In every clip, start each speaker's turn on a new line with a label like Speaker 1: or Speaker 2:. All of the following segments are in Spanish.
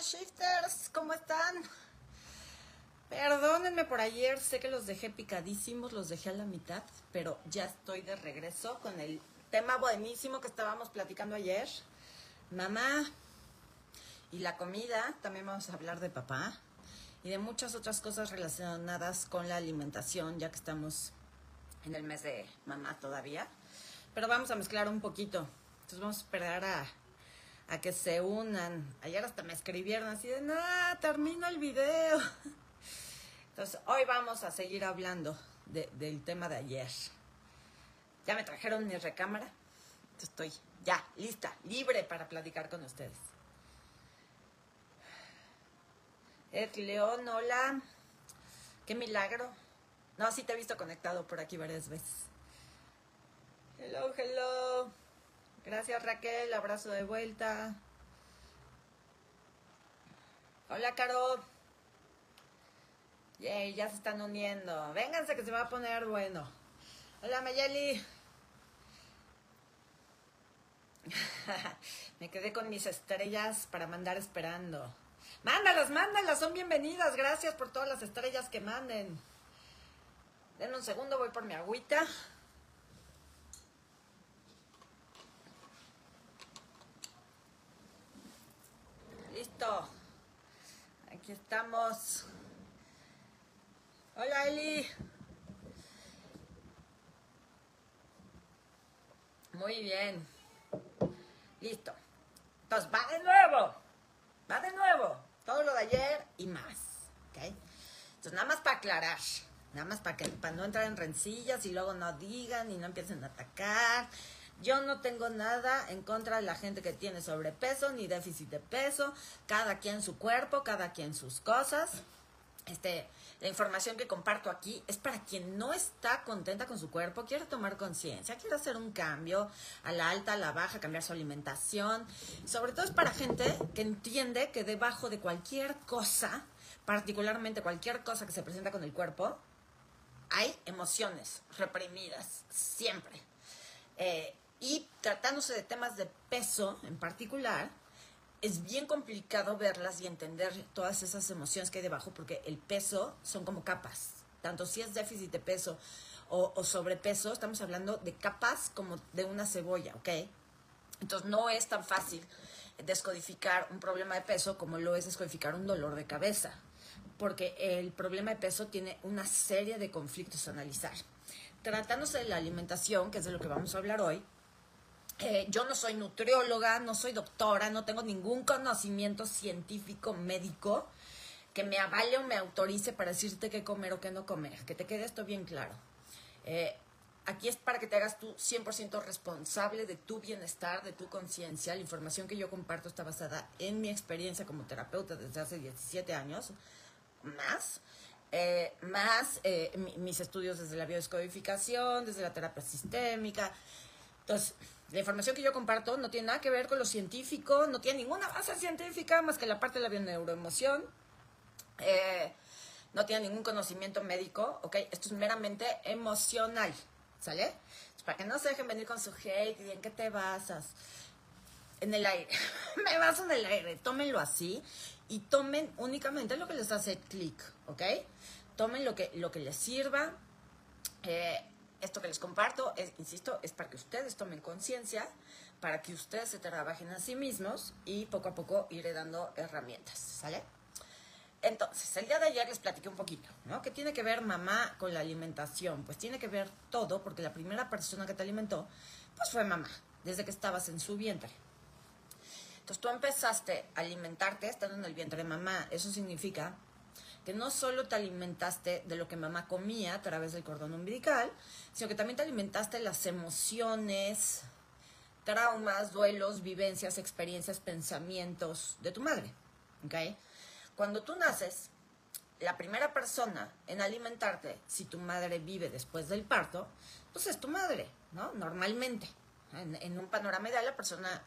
Speaker 1: shifters, ¿cómo están? Perdónenme por ayer, sé que los dejé picadísimos, los dejé a la mitad, pero ya estoy de regreso con el tema buenísimo que estábamos platicando ayer. Mamá y la comida, también vamos a hablar de papá y de muchas otras cosas relacionadas con la alimentación, ya que estamos en el mes de mamá todavía. Pero vamos a mezclar un poquito. Entonces vamos a esperar a, a que se unan. Ayer hasta me escribieron así de, no, termina el video. Entonces, hoy vamos a seguir hablando de, del tema de ayer. Ya me trajeron mi recámara. Estoy ya lista, libre para platicar con ustedes. Ed León, hola. Qué milagro. No, sí te he visto conectado por aquí varias veces. Hello, hello. Gracias Raquel, abrazo de vuelta. Hola Caro. Yay, ya se están uniendo. Vénganse que se va a poner bueno. Hola Mayeli. Me quedé con mis estrellas para mandar esperando. Mándalas, mándalas, son bienvenidas. Gracias por todas las estrellas que manden. Den un segundo, voy por mi agüita. Listo. Aquí estamos. Hola Eli. Muy bien. Listo. Entonces va de nuevo. Va de nuevo. Todo lo de ayer y más. ¿Ok? Entonces nada más para aclarar. Nada más para que para no entrar en rencillas y luego no digan y no empiecen a atacar. Yo no tengo nada en contra de la gente que tiene sobrepeso ni déficit de peso. Cada quien su cuerpo, cada quien sus cosas. Este, la información que comparto aquí es para quien no está contenta con su cuerpo, quiere tomar conciencia, quiere hacer un cambio a la alta, a la baja, cambiar su alimentación. Sobre todo es para gente que entiende que debajo de cualquier cosa, particularmente cualquier cosa que se presenta con el cuerpo, hay emociones reprimidas, siempre. Eh, y tratándose de temas de peso en particular, es bien complicado verlas y entender todas esas emociones que hay debajo porque el peso son como capas. Tanto si es déficit de peso o, o, sobrepeso, estamos hablando de capas como de una cebolla, ¿ok? Entonces no es tan fácil descodificar un problema de peso como lo es descodificar un dolor de cabeza, porque el problema de peso tiene una serie de conflictos a analizar. Tratándose de la alimentación, que es de lo que vamos a hablar hoy, yo no soy nutrióloga, no soy doctora, no tengo ningún conocimiento científico médico que me avale o me autorice para decirte qué comer o qué no comer. Que te quede esto bien claro. Eh, aquí es para que te hagas tú 100% responsable de tu bienestar, de tu conciencia. La información que yo comparto está basada en mi experiencia como terapeuta desde hace 17 años, más. Eh, más eh, mi, mis estudios desde la biodescodificación, desde la terapia sistémica. Entonces, la información que yo comparto no tiene nada que ver con lo científico, no tiene ninguna base científica más que la parte de la bioneuroemoción. Eh, no tiene ningún conocimiento médico, ¿ok? Esto es meramente emocional, ¿sale? Entonces, para que no se dejen venir con su hate y en qué te basas. En el aire. Me baso en el aire. Tómenlo así y tomen únicamente lo que les hace clic, ¿ok? Tomen lo que, lo que les sirva. Eh, esto que les comparto, es, insisto, es para que ustedes tomen conciencia, para que ustedes se trabajen a sí mismos y poco a poco iré dando herramientas, ¿sale? Entonces, el día de ayer les platiqué un poquito, ¿no? ¿Qué tiene que ver mamá con la alimentación? Pues tiene que ver todo, porque la primera persona que te alimentó, pues fue mamá, desde que estabas en su vientre. Entonces, tú empezaste a alimentarte estando en el vientre de mamá. Eso significa no solo te alimentaste de lo que mamá comía a través del cordón umbilical, sino que también te alimentaste de las emociones, traumas, duelos, vivencias, experiencias, pensamientos de tu madre. ¿okay? Cuando tú naces, la primera persona en alimentarte, si tu madre vive después del parto, pues es tu madre, ¿no? Normalmente. En, en un panorama ideal, la persona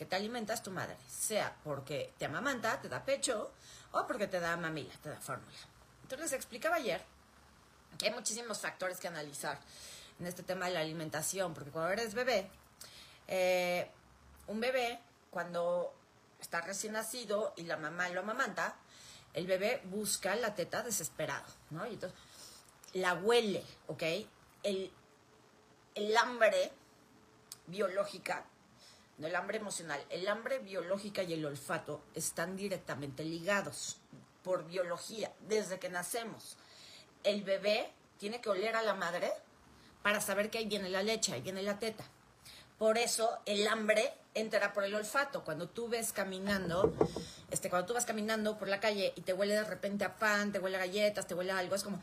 Speaker 1: que te alimenta es tu madre, sea porque te amamanta, te da pecho, o porque te da mamila, te da fórmula. Entonces explicaba ayer que hay muchísimos factores que analizar en este tema de la alimentación, porque cuando eres bebé, eh, un bebé, cuando está recién nacido y la mamá lo amamanta, el bebé busca la teta desesperado, ¿no? Y entonces la huele, ¿ok? El, el hambre biológica, no el hambre emocional, el hambre biológica y el olfato están directamente ligados por biología, desde que nacemos. El bebé tiene que oler a la madre para saber que ahí viene la leche, ahí viene la teta. Por eso el hambre entra por el olfato. Cuando tú ves caminando, este, cuando tú vas caminando por la calle y te huele de repente a pan, te huele a galletas, te huele a algo, es como,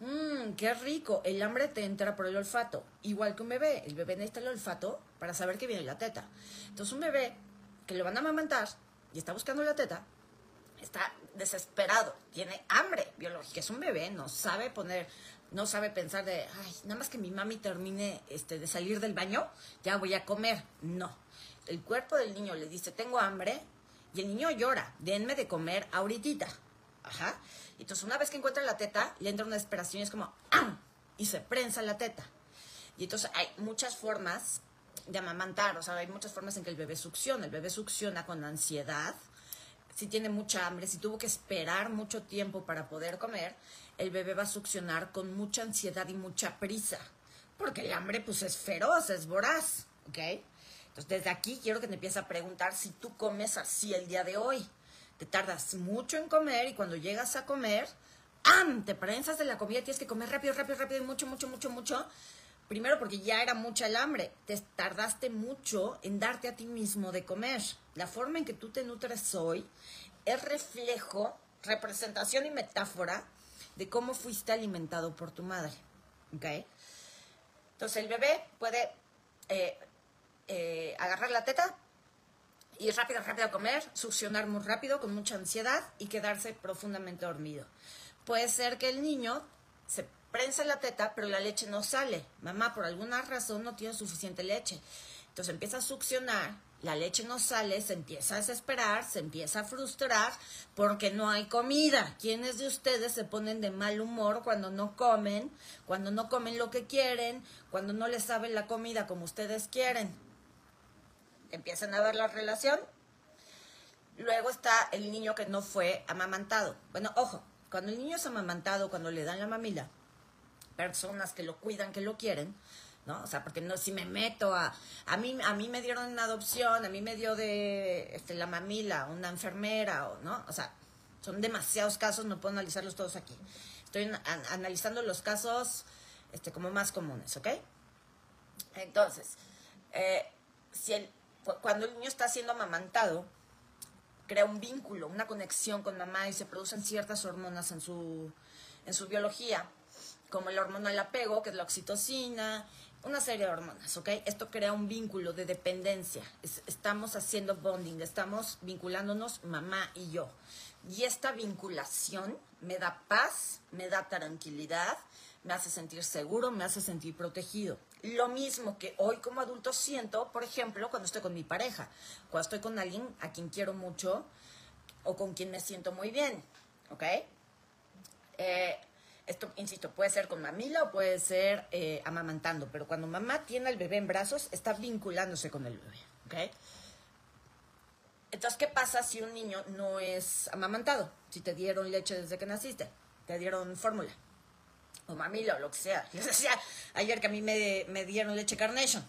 Speaker 1: mmm, qué rico. El hambre te entra por el olfato. Igual que un bebé. El bebé necesita el olfato para saber que viene la teta. Entonces un bebé que lo van a amamantar y está buscando la teta, está desesperado, tiene hambre biológica, es un bebé, no sabe poner, no sabe pensar de, ay, nada más que mi mami termine este, de salir del baño, ya voy a comer. No. El cuerpo del niño le dice, tengo hambre, y el niño llora, denme de comer ahorita. Ajá. Entonces, una vez que encuentra la teta, le entra una desesperación y es como, ¡ah! Y se prensa la teta. Y entonces hay muchas formas de amamantar, o sea, hay muchas formas en que el bebé succiona. El bebé succiona con ansiedad, si tiene mucha hambre, si tuvo que esperar mucho tiempo para poder comer, el bebé va a succionar con mucha ansiedad y mucha prisa. Porque el hambre, pues, es feroz, es voraz, ¿ok? Entonces, desde aquí quiero que te empieces a preguntar si tú comes así el día de hoy. Te tardas mucho en comer y cuando llegas a comer, ¡am! Te prensas de la comida, tienes que comer rápido, rápido, rápido, mucho, mucho, mucho, mucho. Primero porque ya era mucha el hambre. Te tardaste mucho en darte a ti mismo de comer. La forma en que tú te nutres hoy es reflejo, representación y metáfora de cómo fuiste alimentado por tu madre. Entonces el bebé puede eh, eh, agarrar la teta, ir rápido, rápido comer, succionar muy rápido, con mucha ansiedad y quedarse profundamente dormido. Puede ser que el niño se prensa la teta, pero la leche no sale. Mamá, por alguna razón, no tiene suficiente leche. Entonces empieza a succionar, la leche no sale, se empieza a desesperar, se empieza a frustrar porque no hay comida. ¿Quiénes de ustedes se ponen de mal humor cuando no comen, cuando no comen lo que quieren, cuando no les saben la comida como ustedes quieren? Empiezan a ver la relación. Luego está el niño que no fue amamantado. Bueno, ojo, cuando el niño es amamantado, cuando le dan la mamila, personas que lo cuidan, que lo quieren, ¿no? O sea, porque no, si me meto a, a mí, a mí me dieron una adopción, a mí me dio de este, la mamila, una enfermera, o, ¿no? O sea, son demasiados casos, no puedo analizarlos todos aquí. Estoy analizando los casos este, como más comunes, ¿ok? Entonces, eh, si el, cuando el niño está siendo amamantado, crea un vínculo, una conexión con mamá y se producen ciertas hormonas en su, en su biología como la hormona del apego, que es la oxitocina, una serie de hormonas, ¿ok? Esto crea un vínculo de dependencia. estamos haciendo bonding, estamos vinculándonos mamá y yo. Y esta vinculación me da paz, me da tranquilidad, me hace sentir seguro, me hace sentir protegido. Lo mismo que hoy como adulto siento, por ejemplo, cuando estoy con mi pareja, cuando estoy con alguien a quien quiero mucho o con quien me siento muy bien, ¿ok? Eh, esto, insisto, puede ser con mamila o puede ser eh, amamantando, pero cuando mamá tiene al bebé en brazos, está vinculándose con el bebé, ¿ok? Entonces, ¿qué pasa si un niño no es amamantado? Si te dieron leche desde que naciste, te dieron fórmula, o mamila, o lo que sea. Yo decía ayer que a mí me, me dieron leche Carnation.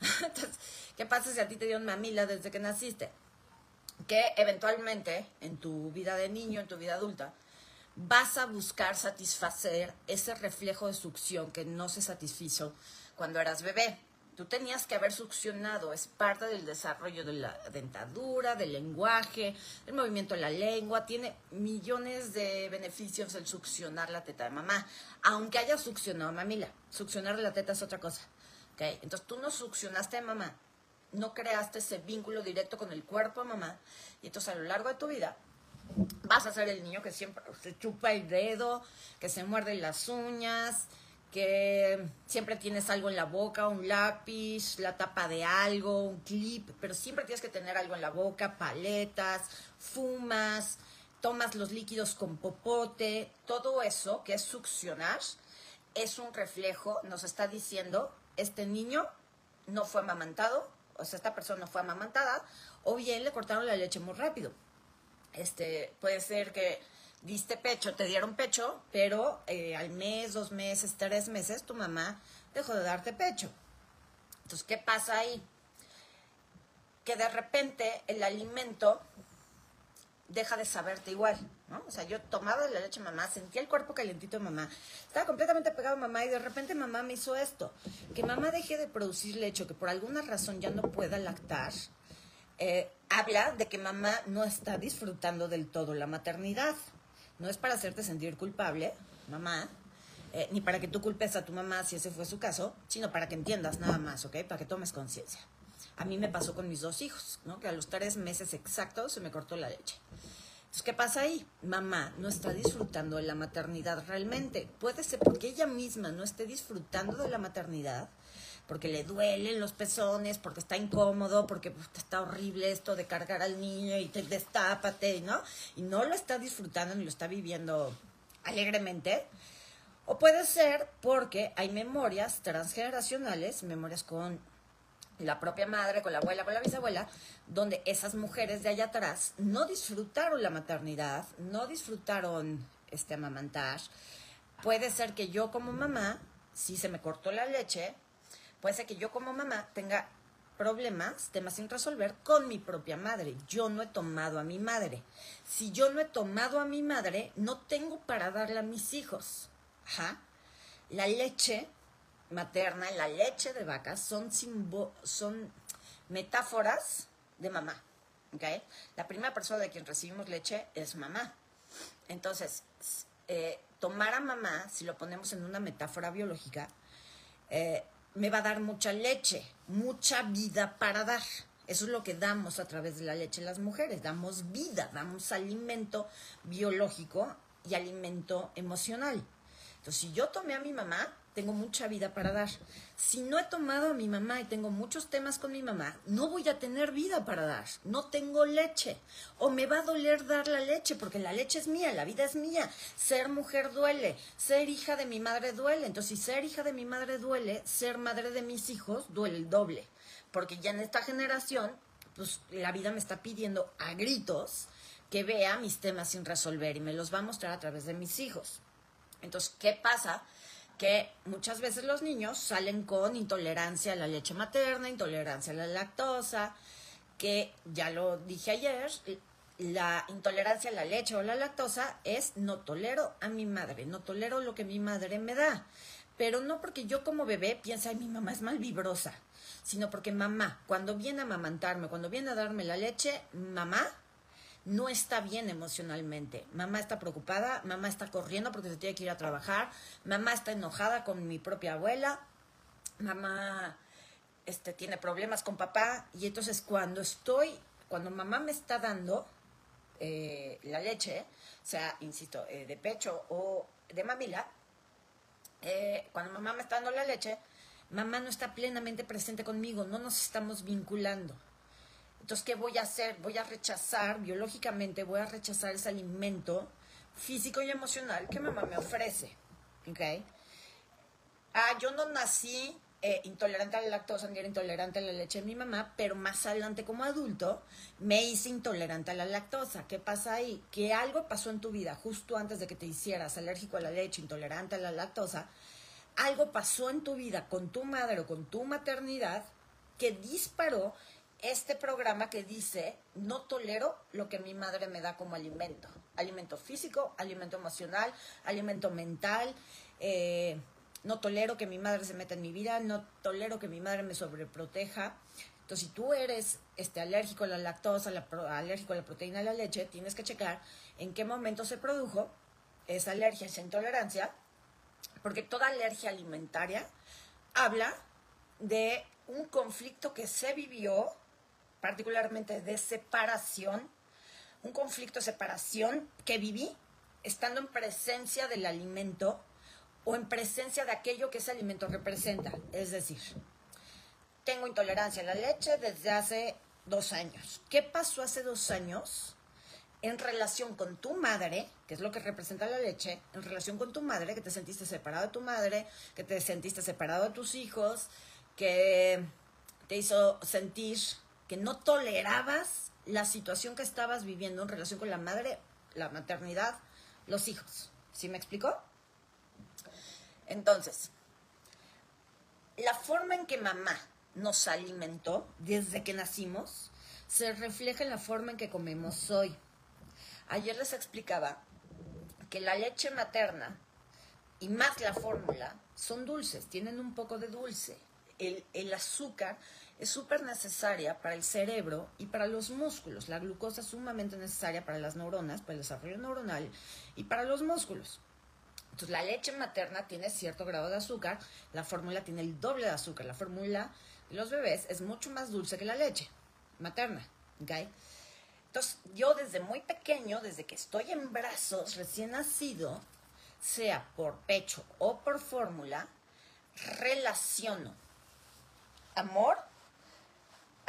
Speaker 1: Entonces, ¿qué pasa si a ti te dieron mamila desde que naciste? Que eventualmente, en tu vida de niño, en tu vida adulta, vas a buscar satisfacer ese reflejo de succión que no se satisfizo cuando eras bebé. Tú tenías que haber succionado, es parte del desarrollo de la dentadura, del lenguaje, el movimiento de la lengua, tiene millones de beneficios el succionar la teta de mamá, aunque haya succionado mamila. Succionar la teta es otra cosa. ¿okay? Entonces tú no succionaste a mamá, no creaste ese vínculo directo con el cuerpo de mamá, y entonces a lo largo de tu vida vas a ser el niño que siempre se chupa el dedo, que se muerde las uñas, que siempre tienes algo en la boca, un lápiz, la tapa de algo, un clip, pero siempre tienes que tener algo en la boca, paletas, fumas, tomas los líquidos con popote, todo eso que es succionar, es un reflejo, nos está diciendo, este niño no fue amamantado, o sea, esta persona no fue amamantada, o bien le cortaron la leche muy rápido. Este, puede ser que diste pecho, te dieron pecho, pero eh, al mes, dos meses, tres meses, tu mamá dejó de darte pecho. Entonces, ¿qué pasa ahí? Que de repente el alimento deja de saberte igual, ¿no? O sea, yo tomaba la leche mamá, sentía el cuerpo calientito de mamá, estaba completamente pegado a mamá y de repente mamá me hizo esto, que mamá deje de producir leche, que por alguna razón ya no pueda lactar, eh, habla de que mamá no está disfrutando del todo la maternidad. No es para hacerte sentir culpable, mamá, eh, ni para que tú culpes a tu mamá si ese fue su caso, sino para que entiendas nada más, ¿ok? Para que tomes conciencia. A mí me pasó con mis dos hijos, ¿no? Que a los tres meses exactos se me cortó la leche. Entonces, ¿qué pasa ahí? Mamá no está disfrutando de la maternidad realmente. Puede ser porque ella misma no esté disfrutando de la maternidad, porque le duelen los pezones, porque está incómodo, porque está horrible esto de cargar al niño y te destápate, ¿no? Y no lo está disfrutando ni lo está viviendo alegremente. O puede ser porque hay memorias transgeneracionales, memorias con la propia madre, con la abuela, con la bisabuela, donde esas mujeres de allá atrás no disfrutaron la maternidad, no disfrutaron este amamantar. Puede ser que yo como mamá, si se me cortó la leche, Puede ser que yo como mamá tenga problemas, temas sin resolver con mi propia madre. Yo no he tomado a mi madre. Si yo no he tomado a mi madre, no tengo para darle a mis hijos. Ajá. La leche materna, la leche de vaca son, son metáforas de mamá. La primera persona de quien recibimos leche es mamá. Entonces, eh, tomar a mamá, si lo ponemos en una metáfora biológica, eh, me va a dar mucha leche, mucha vida para dar. Eso es lo que damos a través de la leche las mujeres. Damos vida, damos alimento biológico y alimento emocional. Entonces, si yo tomé a mi mamá, tengo mucha vida para dar. Si no he tomado a mi mamá y tengo muchos temas con mi mamá, no voy a tener vida para dar. No tengo leche. O me va a doler dar la leche, porque la leche es mía, la vida es mía. Ser mujer duele. Ser hija de mi madre duele. Entonces, si ser hija de mi madre duele, ser madre de mis hijos duele el doble. Porque ya en esta generación, pues la vida me está pidiendo a gritos que vea mis temas sin resolver y me los va a mostrar a través de mis hijos. Entonces, ¿qué pasa? Que muchas veces los niños salen con intolerancia a la leche materna, intolerancia a la lactosa, que ya lo dije ayer, la intolerancia a la leche o la lactosa es no tolero a mi madre, no tolero lo que mi madre me da. Pero no porque yo como bebé piense, ay, mi mamá es mal vibrosa, sino porque mamá, cuando viene a amamantarme, cuando viene a darme la leche, mamá no está bien emocionalmente. Mamá está preocupada, mamá está corriendo porque se tiene que ir a trabajar, mamá está enojada con mi propia abuela, mamá este, tiene problemas con papá y entonces cuando estoy, cuando mamá me está dando eh, la leche, o sea, insisto, eh, de pecho o de mamila, eh, cuando mamá me está dando la leche, mamá no está plenamente presente conmigo, no nos estamos vinculando. Entonces, ¿qué voy a hacer? Voy a rechazar, biológicamente, voy a rechazar ese alimento físico y emocional que mamá me ofrece. ¿Ok? Ah, yo no nací eh, intolerante a la lactosa ni era intolerante a la leche de mi mamá, pero más adelante como adulto me hice intolerante a la lactosa. ¿Qué pasa ahí? Que algo pasó en tu vida justo antes de que te hicieras alérgico a la leche, intolerante a la lactosa. Algo pasó en tu vida con tu madre o con tu maternidad que disparó este programa que dice, no tolero lo que mi madre me da como alimento. Alimento físico, alimento emocional, alimento mental. Eh, no tolero que mi madre se meta en mi vida, no tolero que mi madre me sobreproteja. Entonces, si tú eres este, alérgico a la lactosa, alérgico a la proteína de la leche, tienes que checar en qué momento se produjo esa alergia, esa intolerancia, porque toda alergia alimentaria habla de un conflicto que se vivió particularmente de separación, un conflicto de separación que viví estando en presencia del alimento o en presencia de aquello que ese alimento representa. Es decir, tengo intolerancia a la leche desde hace dos años. ¿Qué pasó hace dos años en relación con tu madre, que es lo que representa la leche, en relación con tu madre, que te sentiste separado de tu madre, que te sentiste separado de tus hijos, que te hizo sentir que no tolerabas la situación que estabas viviendo en relación con la madre, la maternidad, los hijos. ¿Sí me explicó? Entonces, la forma en que mamá nos alimentó desde que nacimos se refleja en la forma en que comemos hoy. Ayer les explicaba que la leche materna y más la fórmula son dulces, tienen un poco de dulce. El, el azúcar es súper necesaria para el cerebro y para los músculos. La glucosa es sumamente necesaria para las neuronas, para el desarrollo neuronal y para los músculos. Entonces, la leche materna tiene cierto grado de azúcar, la fórmula tiene el doble de azúcar. La fórmula de los bebés es mucho más dulce que la leche materna. ¿okay? Entonces, yo desde muy pequeño, desde que estoy en brazos, recién nacido, sea por pecho o por fórmula, relaciono amor,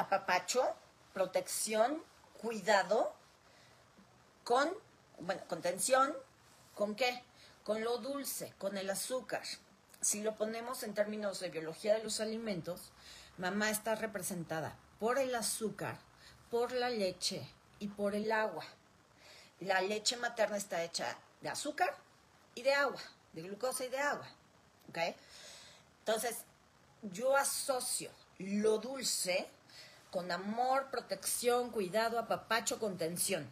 Speaker 1: apapacho, protección, cuidado, con, bueno, contención, ¿con qué? Con lo dulce, con el azúcar. Si lo ponemos en términos de biología de los alimentos, mamá está representada por el azúcar, por la leche y por el agua. La leche materna está hecha de azúcar y de agua, de glucosa y de agua. ¿Ok? Entonces, yo asocio lo dulce con amor, protección, cuidado, apapacho, contención,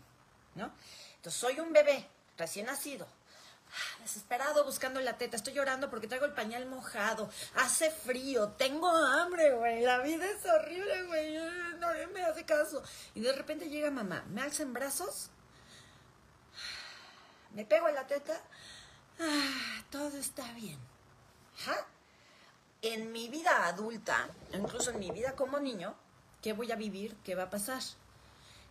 Speaker 1: ¿no? Entonces, soy un bebé recién nacido, ah, desesperado buscando la teta, estoy llorando porque traigo el pañal mojado, hace frío, tengo hambre, güey, la vida es horrible, güey, nadie me hace caso. Y de repente llega mamá, me alza en brazos, me pego en la teta, ah, todo está bien. En mi vida adulta, incluso en mi vida como niño, ¿qué voy a vivir? ¿Qué va a pasar?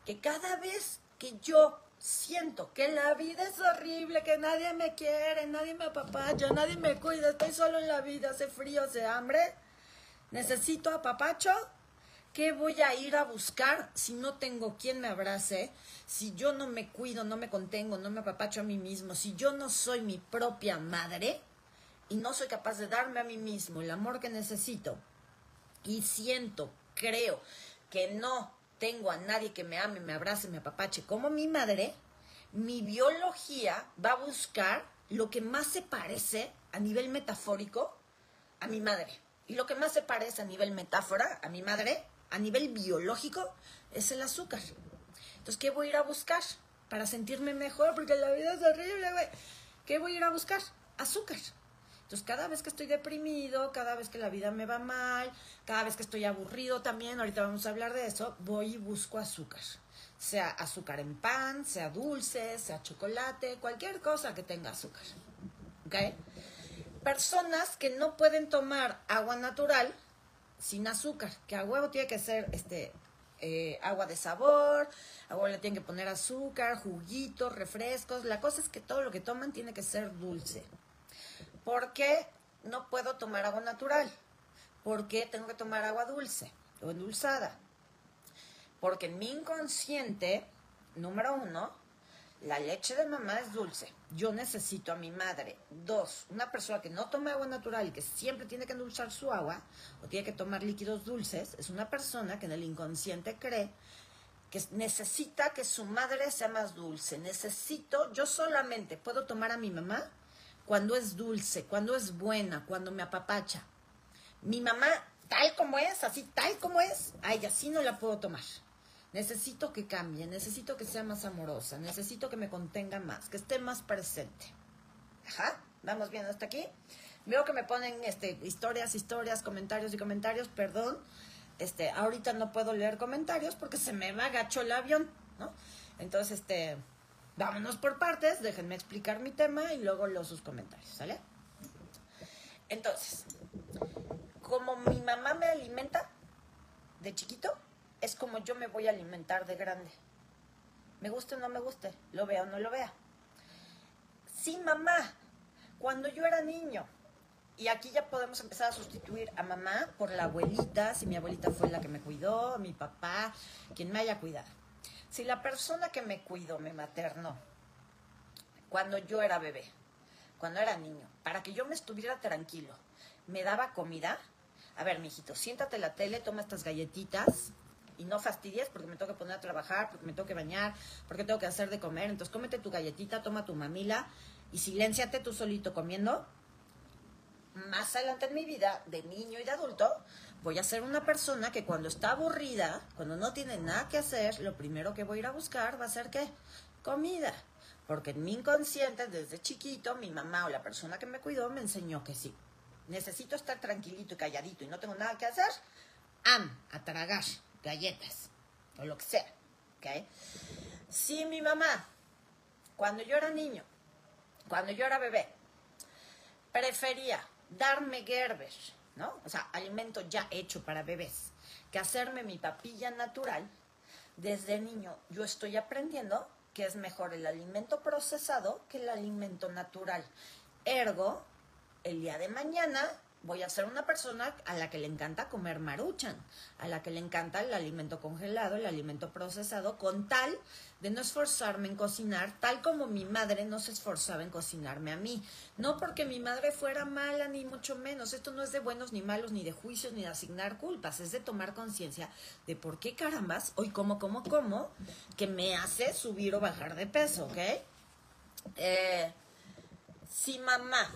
Speaker 1: Que cada vez que yo siento que la vida es horrible, que nadie me quiere, nadie me apapacha, nadie me cuida, estoy solo en la vida, hace frío, hace hambre, necesito apapacho, ¿qué voy a ir a buscar si no tengo quien me abrace? Si yo no me cuido, no me contengo, no me apapacho a mí mismo, si yo no soy mi propia madre y no soy capaz de darme a mí mismo el amor que necesito y siento, creo que no tengo a nadie que me ame, me abrace, me apapache como mi madre, mi biología va a buscar lo que más se parece a nivel metafórico a mi madre. Y lo que más se parece a nivel metáfora a mi madre, a nivel biológico, es el azúcar. Entonces, ¿qué voy a ir a buscar? Para sentirme mejor, porque la vida es horrible, güey. ¿Qué voy a ir a buscar? Azúcar. Entonces, cada vez que estoy deprimido, cada vez que la vida me va mal, cada vez que estoy aburrido también, ahorita vamos a hablar de eso, voy y busco azúcar. Sea azúcar en pan, sea dulce, sea chocolate, cualquier cosa que tenga azúcar. ¿Ok? Personas que no pueden tomar agua natural sin azúcar, que a huevo tiene que ser este, eh, agua de sabor, a huevo le tienen que poner azúcar, juguitos, refrescos. La cosa es que todo lo que toman tiene que ser dulce. ¿Por qué no puedo tomar agua natural? ¿Por qué tengo que tomar agua dulce o endulzada? Porque en mi inconsciente, número uno, la leche de mamá es dulce. Yo necesito a mi madre. Dos, una persona que no toma agua natural y que siempre tiene que endulzar su agua o tiene que tomar líquidos dulces, es una persona que en el inconsciente cree que necesita que su madre sea más dulce. Necesito, yo solamente puedo tomar a mi mamá cuando es dulce, cuando es buena, cuando me apapacha. Mi mamá, tal como es, así tal como es, ay, así no la puedo tomar. Necesito que cambie, necesito que sea más amorosa, necesito que me contenga más, que esté más presente. Ajá, vamos bien hasta aquí. Veo que me ponen este, historias, historias, comentarios y comentarios, perdón. Este, ahorita no puedo leer comentarios porque se me va agacho el avión, ¿no? Entonces, este, vámonos por partes, déjenme explicar mi tema y luego leo sus comentarios, ¿sale? Entonces, como mi mamá me alimenta de chiquito, es como yo me voy a alimentar de grande. Me guste o no me guste, lo vea o no lo vea. Sí, mamá, cuando yo era niño, y aquí ya podemos empezar a sustituir a mamá por la abuelita, si mi abuelita fue la que me cuidó, mi papá, quien me haya cuidado. Si la persona que me cuidó, me maternó, cuando yo era bebé, cuando era niño, para que yo me estuviera tranquilo, me daba comida, a ver, mijito, siéntate en la tele, toma estas galletitas, y no fastidies porque me tengo que poner a trabajar, porque me tengo que bañar, porque tengo que hacer de comer. Entonces cómete tu galletita, toma tu mamila y silénciate tú solito comiendo. Más adelante en mi vida, de niño y de adulto, voy a ser una persona que cuando está aburrida, cuando no tiene nada que hacer, lo primero que voy a ir a buscar va a ser qué? Comida. Porque en mi inconsciente, desde chiquito, mi mamá o la persona que me cuidó me enseñó que sí. Necesito estar tranquilito y calladito y no tengo nada que hacer. Am, a tragar galletas o lo que sea. ¿ok? Si mi mamá, cuando yo era niño, cuando yo era bebé, prefería darme Gerber, O sea, alimento ya hecho para bebés, que hacerme mi papilla natural, desde niño yo estoy aprendiendo que es mejor el alimento procesado que el alimento natural. Ergo, el día de mañana voy a ser una persona a la que le encanta comer maruchan, a la que le encanta el alimento congelado, el alimento procesado, con tal de no esforzarme en cocinar, tal como mi madre no se esforzaba en cocinarme a mí. No porque mi madre fuera mala, ni mucho menos. Esto no es de buenos ni malos, ni de juicios, ni de asignar culpas. Es de tomar conciencia de por qué carambas hoy como, como, como, que me hace subir o bajar de peso, ¿ok? Eh, si mamá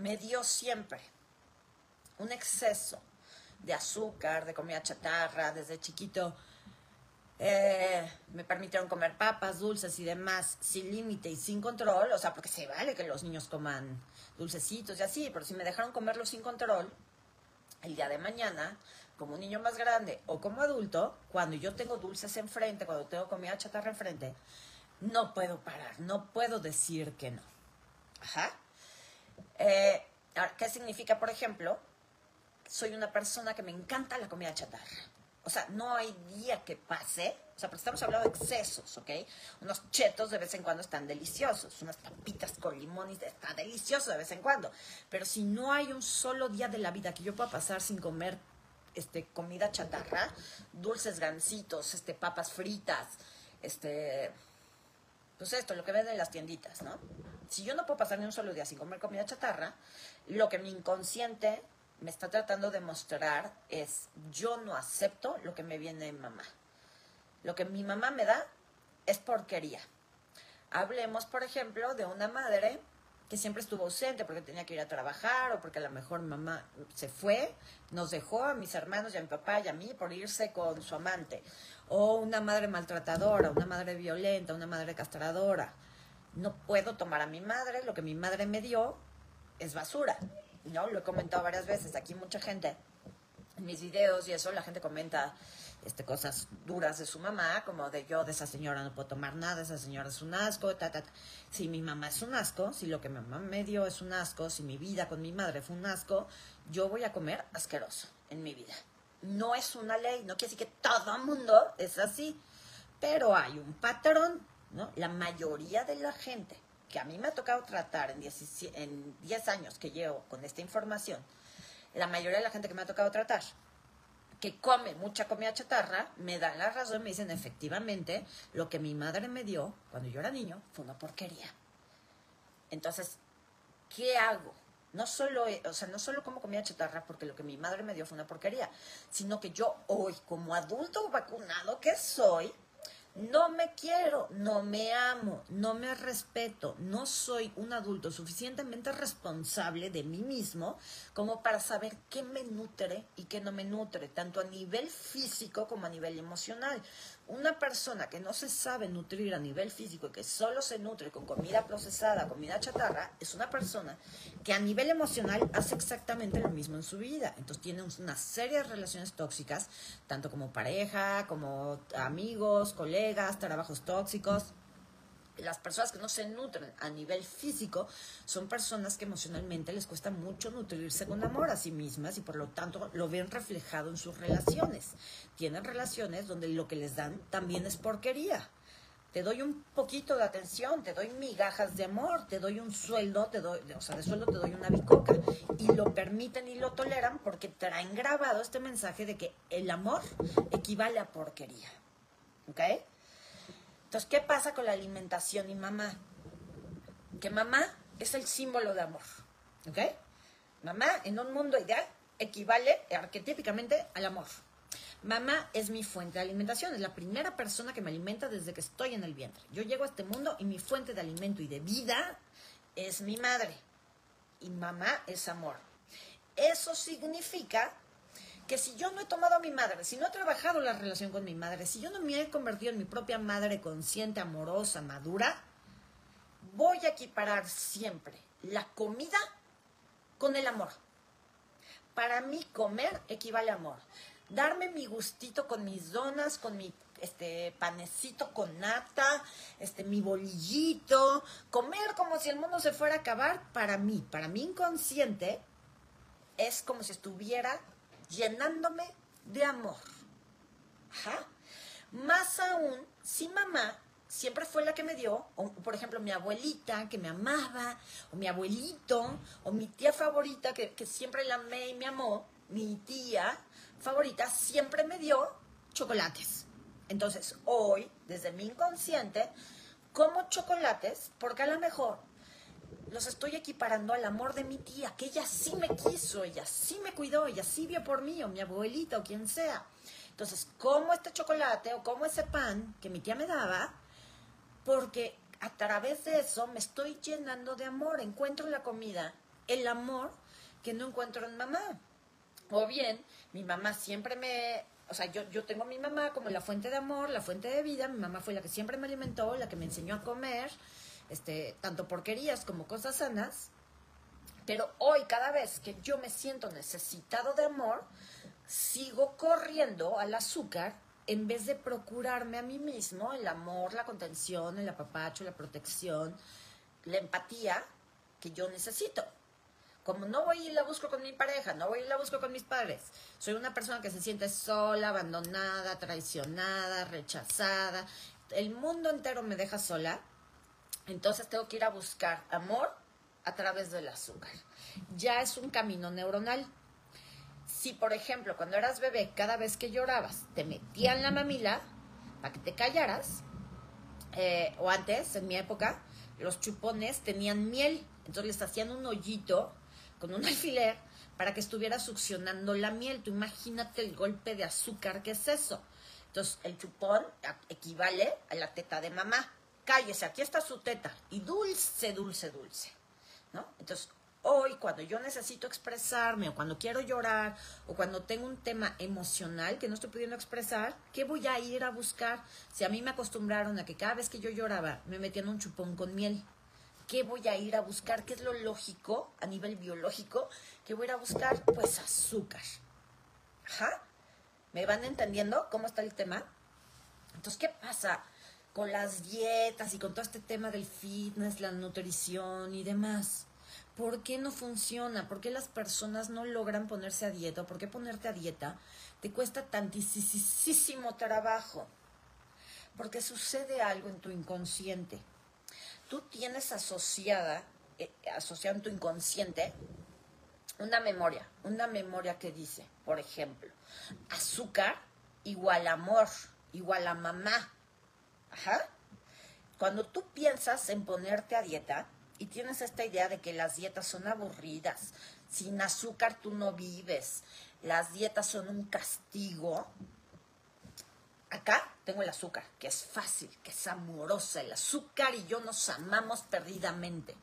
Speaker 1: me dio siempre un exceso de azúcar, de comida chatarra, desde chiquito. Eh, me permitieron comer papas, dulces y demás sin límite y sin control, o sea, porque se vale que los niños coman dulcecitos y así, pero si me dejaron comerlo sin control, el día de mañana, como un niño más grande o como adulto, cuando yo tengo dulces enfrente, cuando tengo comida chatarra enfrente, no puedo parar, no puedo decir que no. Ajá. Eh, ¿Qué significa, por ejemplo? Soy una persona que me encanta la comida chatarra. O sea, no hay día que pase. O sea, porque estamos hablando de excesos, ¿ok? Unos chetos de vez en cuando están deliciosos. Unas papitas con limón está delicioso de vez en cuando. Pero si no hay un solo día de la vida que yo pueda pasar sin comer este, comida chatarra, dulces gancitos, este, papas fritas, este, pues esto, lo que venden en las tienditas, ¿no? Si yo no puedo pasar ni un solo día sin comer comida chatarra, lo que mi inconsciente me está tratando de mostrar es yo no acepto lo que me viene de mamá. Lo que mi mamá me da es porquería. Hablemos, por ejemplo, de una madre que siempre estuvo ausente porque tenía que ir a trabajar o porque a lo mejor mamá se fue, nos dejó a mis hermanos y a mi papá y a mí por irse con su amante. O una madre maltratadora, una madre violenta, una madre castradora. No puedo tomar a mi madre, lo que mi madre me dio es basura. ¿no? Lo he comentado varias veces. Aquí mucha gente, en mis videos y eso, la gente comenta este, cosas duras de su mamá, como de yo de esa señora no puedo tomar nada, esa señora es un asco, ta, ta, ta. Si mi mamá es un asco, si lo que mi mamá me dio es un asco, si mi vida con mi madre fue un asco, yo voy a comer asqueroso en mi vida. No es una ley, no quiere decir que todo mundo es así, pero hay un patrón, ¿no? La mayoría de la gente que a mí me ha tocado tratar en 10, años que llevo con esta información, la mayoría de la gente que me ha tocado tratar, que come mucha comida chatarra, me dan la razón, me dicen efectivamente, lo que mi madre me dio cuando yo era niño fue una porquería. Entonces, ¿qué hago? No solo, o sea, no solo como comida chatarra porque lo que mi madre me dio fue una porquería, sino que yo hoy, como adulto vacunado que soy, no me quiero, no me amo, no me respeto, no soy un adulto suficientemente responsable de mí mismo como para saber qué me nutre y qué no me nutre, tanto a nivel físico como a nivel emocional. Una persona que no se sabe nutrir a nivel físico y que solo se nutre con comida procesada, comida chatarra, es una persona que a nivel emocional hace exactamente lo mismo en su vida. Entonces tiene una serie de relaciones tóxicas, tanto como pareja, como amigos, colegas, trabajos tóxicos las personas que no se nutren a nivel físico son personas que emocionalmente les cuesta mucho nutrirse con amor a sí mismas y por lo tanto lo ven reflejado en sus relaciones. Tienen relaciones donde lo que les dan también es porquería. Te doy un poquito de atención, te doy migajas de amor, te doy un sueldo, te doy, o sea, de sueldo te doy una bicoca. Y lo permiten y lo toleran porque traen grabado este mensaje de que el amor equivale a porquería. ¿Ok? Entonces, ¿qué pasa con la alimentación y mamá? Que mamá es el símbolo de amor. ¿Ok? Mamá, en un mundo ideal, equivale arquetípicamente al amor. Mamá es mi fuente de alimentación, es la primera persona que me alimenta desde que estoy en el vientre. Yo llego a este mundo y mi fuente de alimento y de vida es mi madre. Y mamá es amor. Eso significa que si yo no he tomado a mi madre, si no he trabajado la relación con mi madre, si yo no me he convertido en mi propia madre consciente, amorosa, madura, voy a equiparar siempre la comida con el amor. Para mí comer equivale a amor. Darme mi gustito con mis donas, con mi este panecito con nata, este mi bolillito, comer como si el mundo se fuera a acabar para mí, para mi inconsciente es como si estuviera llenándome de amor. Ajá. Más aún si mamá siempre fue la que me dio, o, por ejemplo, mi abuelita que me amaba, o mi abuelito, o mi tía favorita que, que siempre la amé y me amó, mi tía favorita siempre me dio chocolates. Entonces, hoy, desde mi inconsciente, como chocolates porque a lo mejor los estoy equiparando al amor de mi tía, que ella sí me quiso, ella sí me cuidó, ella sí vio por mí, o mi abuelita, o quien sea. Entonces, como este chocolate o como ese pan que mi tía me daba, porque a través de eso me estoy llenando de amor, encuentro en la comida el amor que no encuentro en mamá. O bien, mi mamá siempre me, o sea, yo, yo tengo a mi mamá como la fuente de amor, la fuente de vida, mi mamá fue la que siempre me alimentó, la que me enseñó a comer, este, tanto porquerías como cosas sanas, pero hoy cada vez que yo me siento necesitado de amor, sigo corriendo al azúcar en vez de procurarme a mí mismo el amor, la contención, el apapacho, la protección, la empatía que yo necesito. Como no voy y la busco con mi pareja, no voy y la busco con mis padres, soy una persona que se siente sola, abandonada, traicionada, rechazada, el mundo entero me deja sola, entonces tengo que ir a buscar amor a través del azúcar. Ya es un camino neuronal si, por ejemplo, cuando eras bebé, cada vez que llorabas, te metían la mamila para que te callaras, eh, o antes, en mi época, los chupones tenían miel, entonces les hacían un hoyito con un alfiler para que estuviera succionando la miel. Tú imagínate el golpe de azúcar que es eso. Entonces, el chupón equivale a la teta de mamá. Cállese, aquí está su teta. Y dulce, dulce, dulce. ¿No? Entonces, hoy cuando yo necesito expresarme o cuando quiero llorar o cuando tengo un tema emocional que no estoy pudiendo expresar, ¿qué voy a ir a buscar? Si a mí me acostumbraron a que cada vez que yo lloraba me metían un chupón con miel, ¿qué voy a ir a buscar? ¿Qué es lo lógico a nivel biológico? ¿Qué voy a ir a buscar? Pues azúcar. Ajá. ¿Me van entendiendo cómo está el tema? Entonces, ¿qué pasa con las dietas y con todo este tema del fitness, la nutrición y demás? ¿Por qué no funciona? ¿Por qué las personas no logran ponerse a dieta? ¿Por qué ponerte a dieta te cuesta tantísimo trabajo? Porque sucede algo en tu inconsciente. Tú tienes asociada, eh, asociada en tu inconsciente, una memoria, una memoria que dice, por ejemplo, azúcar igual amor, igual a mamá. Ajá. Cuando tú piensas en ponerte a dieta, y tienes esta idea de que las dietas son aburridas, sin azúcar tú no vives, las dietas son un castigo, acá tengo el azúcar, que es fácil, que es amorosa, el azúcar y yo nos amamos perdidamente.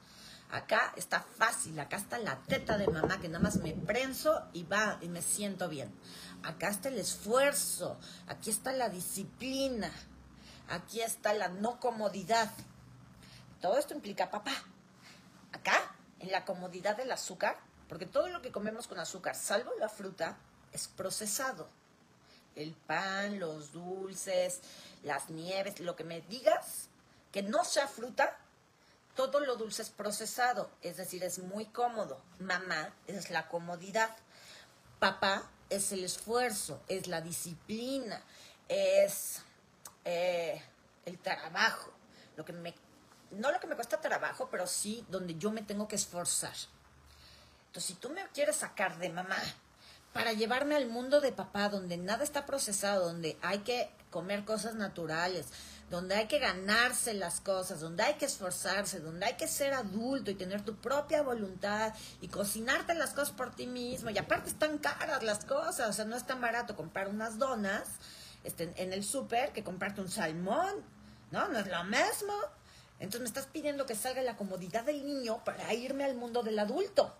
Speaker 1: Acá está fácil, acá está la teta de mamá que nada más me prenso y va y me siento bien. Acá está el esfuerzo, aquí está la disciplina, aquí está la no comodidad. Todo esto implica papá, acá, en la comodidad del azúcar, porque todo lo que comemos con azúcar, salvo la fruta, es procesado. El pan, los dulces, las nieves, lo que me digas, que no sea fruta, todo lo dulce es procesado, es decir, es muy cómodo. Mamá es la comodidad. Papá es el esfuerzo, es la disciplina, es eh, el trabajo, lo que me no lo que me cuesta trabajo, pero sí donde yo me tengo que esforzar. Entonces, si tú me quieres sacar de mamá para llevarme al mundo de papá, donde nada está procesado, donde hay que comer cosas naturales, donde hay que ganarse las cosas, donde hay que esforzarse, donde hay que ser adulto y tener tu propia voluntad y cocinarte las cosas por ti mismo. Y aparte están caras las cosas, o sea, no es tan barato comprar unas donas este, en el súper que comprarte un salmón, ¿no? No es lo mismo. Entonces me estás pidiendo que salga la comodidad del niño para irme al mundo del adulto.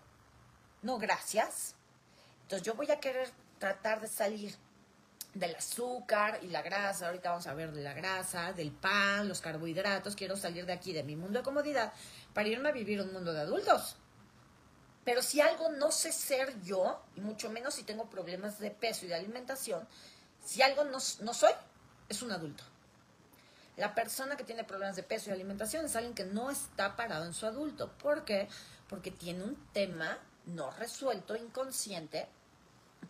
Speaker 1: No, gracias. Entonces yo voy a querer tratar de salir del azúcar y la grasa, ahorita vamos a ver de la grasa, del pan, los carbohidratos, quiero salir de aquí, de mi mundo de comodidad, para irme a vivir un mundo de adultos. Pero si algo no sé ser yo, y mucho menos si tengo problemas de peso y de alimentación, si algo no, no soy, es un adulto. La persona que tiene problemas de peso y alimentación es alguien que no está parado en su adulto. ¿Por qué? Porque tiene un tema no resuelto, inconsciente,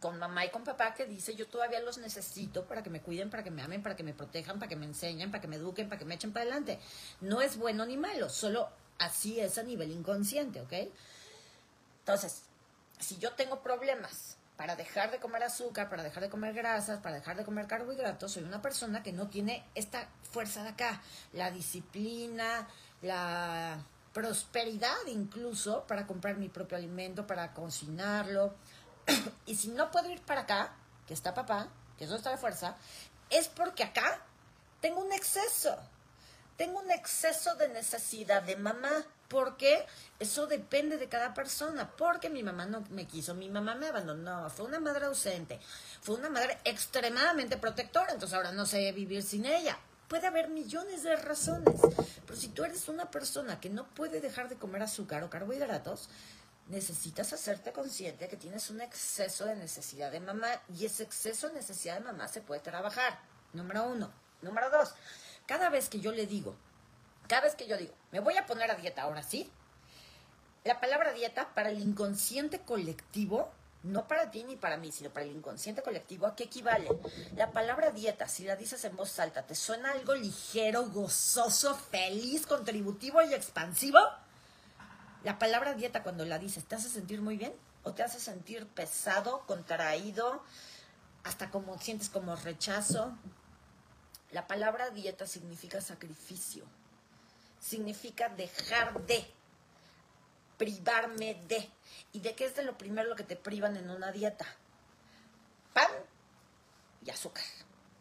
Speaker 1: con mamá y con papá que dice yo todavía los necesito para que me cuiden, para que me amen, para que me protejan, para que me enseñen, para que me eduquen, para que me echen para adelante. No es bueno ni malo, solo así es a nivel inconsciente, ¿ok? Entonces, si yo tengo problemas para dejar de comer azúcar, para dejar de comer grasas, para dejar de comer carbohidratos, soy una persona que no tiene esta fuerza de acá, la disciplina, la prosperidad incluso para comprar mi propio alimento, para cocinarlo. y si no puedo ir para acá, que está papá, que es está de fuerza, es porque acá tengo un exceso. Tengo un exceso de necesidad de mamá porque eso depende de cada persona, porque mi mamá no me quiso, mi mamá me abandonó, fue una madre ausente, fue una madre extremadamente protectora, entonces ahora no sé vivir sin ella. Puede haber millones de razones, pero si tú eres una persona que no puede dejar de comer azúcar o carbohidratos, necesitas hacerte consciente que tienes un exceso de necesidad de mamá y ese exceso de necesidad de mamá se puede trabajar. Número uno. Número dos, cada vez que yo le digo cada vez que yo digo, me voy a poner a dieta ahora sí, la palabra dieta para el inconsciente colectivo, no para ti ni para mí, sino para el inconsciente colectivo, ¿a qué equivale? La palabra dieta, si la dices en voz alta, ¿te suena algo ligero, gozoso, feliz, contributivo y expansivo? La palabra dieta cuando la dices, ¿te hace sentir muy bien? ¿O te hace sentir pesado, contraído, hasta como sientes como rechazo? La palabra dieta significa sacrificio significa dejar de, privarme de. ¿Y de qué es de lo primero lo que te privan en una dieta? Pan y azúcar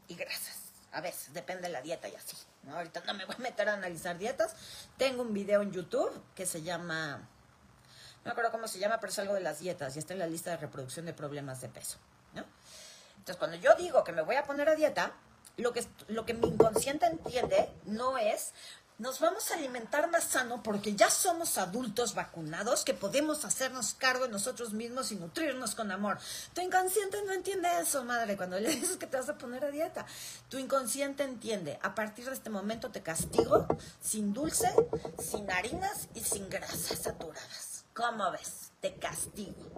Speaker 1: y grasas. A veces, depende de la dieta y así. Ahorita no me voy a meter a analizar dietas. Tengo un video en YouTube que se llama, no me acuerdo cómo se llama, pero es algo de las dietas y está en la lista de reproducción de problemas de peso. Entonces, cuando yo digo que me voy a poner a dieta, lo que, lo que mi inconsciente entiende no es nos vamos a alimentar más sano porque ya somos adultos vacunados que podemos hacernos cargo de nosotros mismos y nutrirnos con amor. Tu inconsciente no entiende eso, madre, cuando le dices que te vas a poner a dieta. Tu inconsciente entiende, a partir de este momento te castigo sin dulce, sin harinas y sin grasas saturadas. ¿Cómo ves? Te castigo.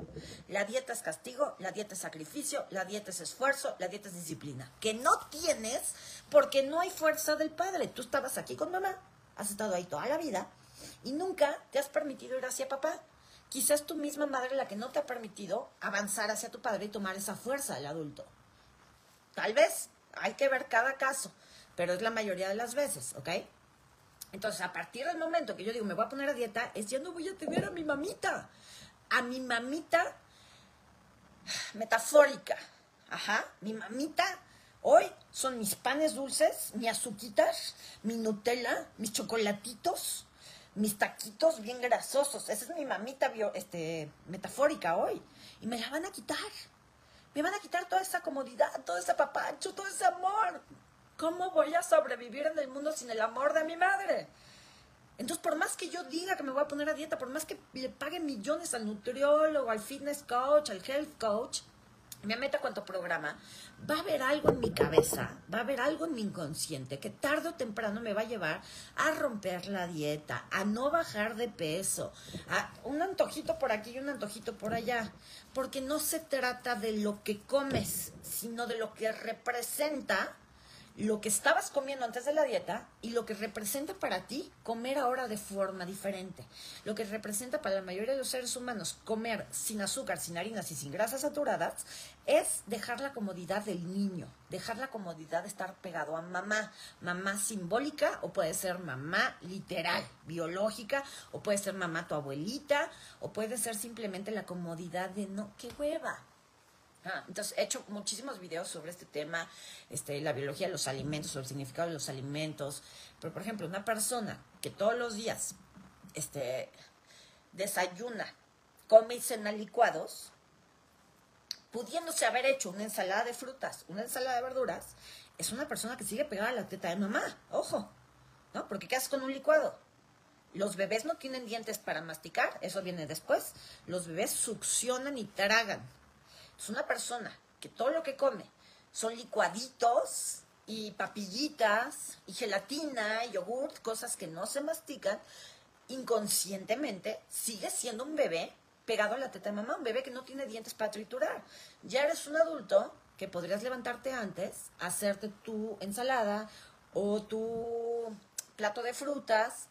Speaker 1: La dieta es castigo, la dieta es sacrificio, la dieta es esfuerzo, la dieta es disciplina. Que no tienes porque no hay fuerza del padre. Tú estabas aquí con mamá, has estado ahí toda la vida y nunca te has permitido ir hacia papá. Quizás tu misma madre la que no te ha permitido avanzar hacia tu padre y tomar esa fuerza del adulto. Tal vez, hay que ver cada caso, pero es la mayoría de las veces, ¿ok? Entonces, a partir del momento que yo digo, me voy a poner a dieta, es ya no voy a tener a mi mamita. A mi mamita metafórica. Ajá, mi mamita Hoy son mis panes dulces, mi azuquitas, mi Nutella, mis chocolatitos, mis taquitos bien grasosos. Esa es mi mamita este, metafórica hoy. Y me la van a quitar. Me van a quitar toda esa comodidad, todo ese papacho, todo ese amor. ¿Cómo voy a sobrevivir en el mundo sin el amor de mi madre? Entonces, por más que yo diga que me voy a poner a dieta, por más que le pague millones al nutriólogo, al fitness coach, al health coach, me meta cuanto programa, va a haber algo en mi cabeza, va a haber algo en mi inconsciente que tarde o temprano me va a llevar a romper la dieta, a no bajar de peso, a un antojito por aquí y un antojito por allá, porque no se trata de lo que comes, sino de lo que representa lo que estabas comiendo antes de la dieta y lo que representa para ti comer ahora de forma diferente. Lo que representa para la mayoría de los seres humanos comer sin azúcar, sin harinas y sin grasas saturadas es dejar la comodidad del niño, dejar la comodidad de estar pegado a mamá, mamá simbólica o puede ser mamá literal, biológica, o puede ser mamá tu abuelita, o puede ser simplemente la comodidad de no, qué hueva, Entonces, he hecho muchísimos videos sobre este tema, este, la biología de los alimentos, el significado de los alimentos. Pero, por ejemplo, una persona que todos los días este, desayuna, come y cena licuados, pudiéndose haber hecho una ensalada de frutas, una ensalada de verduras, es una persona que sigue pegada a la teta de mamá. Ojo, ¿no? Porque ¿qué haces con un licuado? Los bebés no tienen dientes para masticar, eso viene después. Los bebés succionan y tragan. Es una persona que todo lo que come son licuaditos y papillitas y gelatina y yogurt, cosas que no se mastican, inconscientemente sigue siendo un bebé pegado a la teta de mamá, un bebé que no tiene dientes para triturar. Ya eres un adulto que podrías levantarte antes, hacerte tu ensalada o tu plato de frutas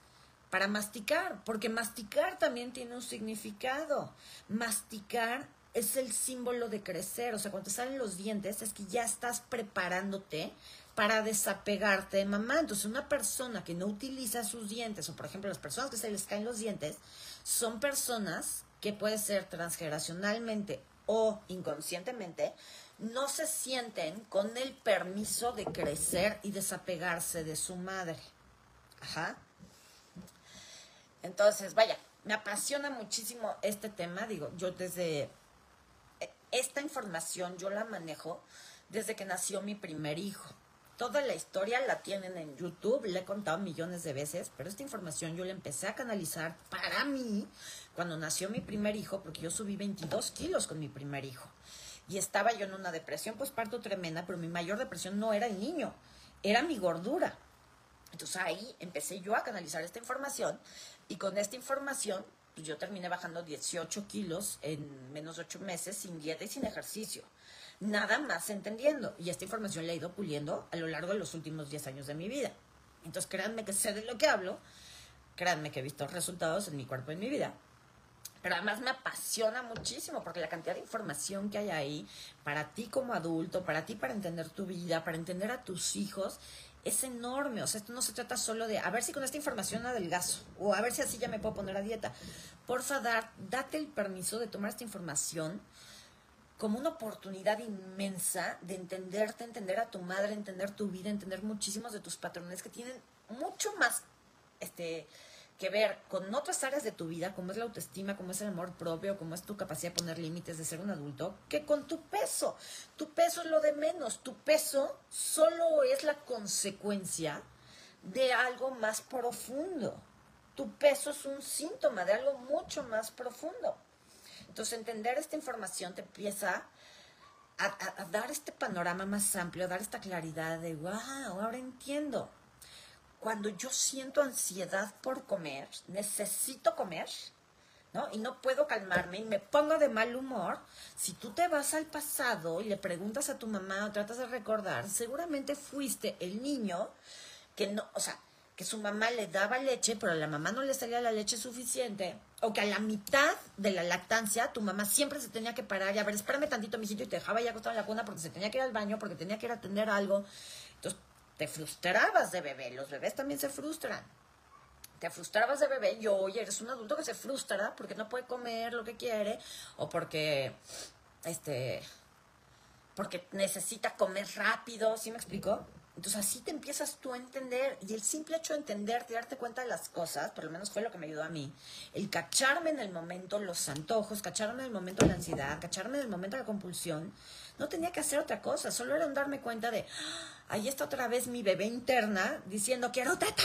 Speaker 1: para masticar, porque masticar también tiene un significado. Masticar es el símbolo de crecer. O sea, cuando te salen los dientes es que ya estás preparándote para desapegarte de mamá. Entonces, una persona que no utiliza sus dientes, o por ejemplo, las personas que se les caen los dientes, son personas que puede ser transgeneracionalmente o inconscientemente, no se sienten con el permiso de crecer y desapegarse de su madre. Ajá. Entonces, vaya, me apasiona muchísimo este tema. Digo, yo desde esta información yo la manejo desde que nació mi primer hijo. Toda la historia la tienen en YouTube, le he contado millones de veces, pero esta información yo la empecé a canalizar para mí cuando nació mi primer hijo, porque yo subí 22 kilos con mi primer hijo. Y estaba yo en una depresión postparto tremenda, pero mi mayor depresión no era el niño, era mi gordura. Entonces ahí empecé yo a canalizar esta información y con esta información pues yo terminé bajando 18 kilos en menos de 8 meses sin dieta y sin ejercicio. Nada más entendiendo. Y esta información la he ido puliendo a lo largo de los últimos 10 años de mi vida. Entonces créanme que sé de lo que hablo. Créanme que he visto resultados en mi cuerpo y en mi vida. Pero además me apasiona muchísimo porque la cantidad de información que hay ahí para ti como adulto, para ti para entender tu vida, para entender a tus hijos, es enorme. O sea, esto no se trata solo de a ver si con esta información adelgazo o a ver si así ya me puedo poner a dieta. Porfa, dar, date el permiso de tomar esta información como una oportunidad inmensa de entenderte, entender a tu madre, entender tu vida, entender muchísimos de tus patrones que tienen mucho más este que ver con otras áreas de tu vida, como es la autoestima, como es el amor propio, como es tu capacidad de poner límites, de ser un adulto, que con tu peso. Tu peso es lo de menos. Tu peso solo es la consecuencia de algo más profundo. Tu peso es un síntoma de algo mucho más profundo. Entonces, entender esta información te empieza a, a dar este panorama más amplio, a dar esta claridad de, wow, ahora entiendo cuando yo siento ansiedad por comer, necesito comer, ¿no? Y no puedo calmarme y me pongo de mal humor, si tú te vas al pasado y le preguntas a tu mamá o tratas de recordar, seguramente fuiste el niño que no, o sea, que su mamá le daba leche, pero a la mamá no le salía la leche suficiente, o que a la mitad de la lactancia tu mamá siempre se tenía que parar y a ver, espérame tantito, mijito, y te dejaba ya acostado en la cuna porque se tenía que ir al baño, porque tenía que ir a atender algo. Entonces, te frustrabas de bebé, los bebés también se frustran. Te frustrabas de bebé y hoy eres un adulto que se frustra porque no puede comer lo que quiere o porque este porque necesita comer rápido, ¿sí me explico? Entonces así te empiezas tú a entender y el simple hecho de entenderte y darte cuenta de las cosas, por lo menos fue lo que me ayudó a mí, el cacharme en el momento los antojos, cacharme en el momento la ansiedad, cacharme en el momento la compulsión, no tenía que hacer otra cosa, solo era darme cuenta de, ah, ahí está otra vez mi bebé interna diciendo, quiero teta.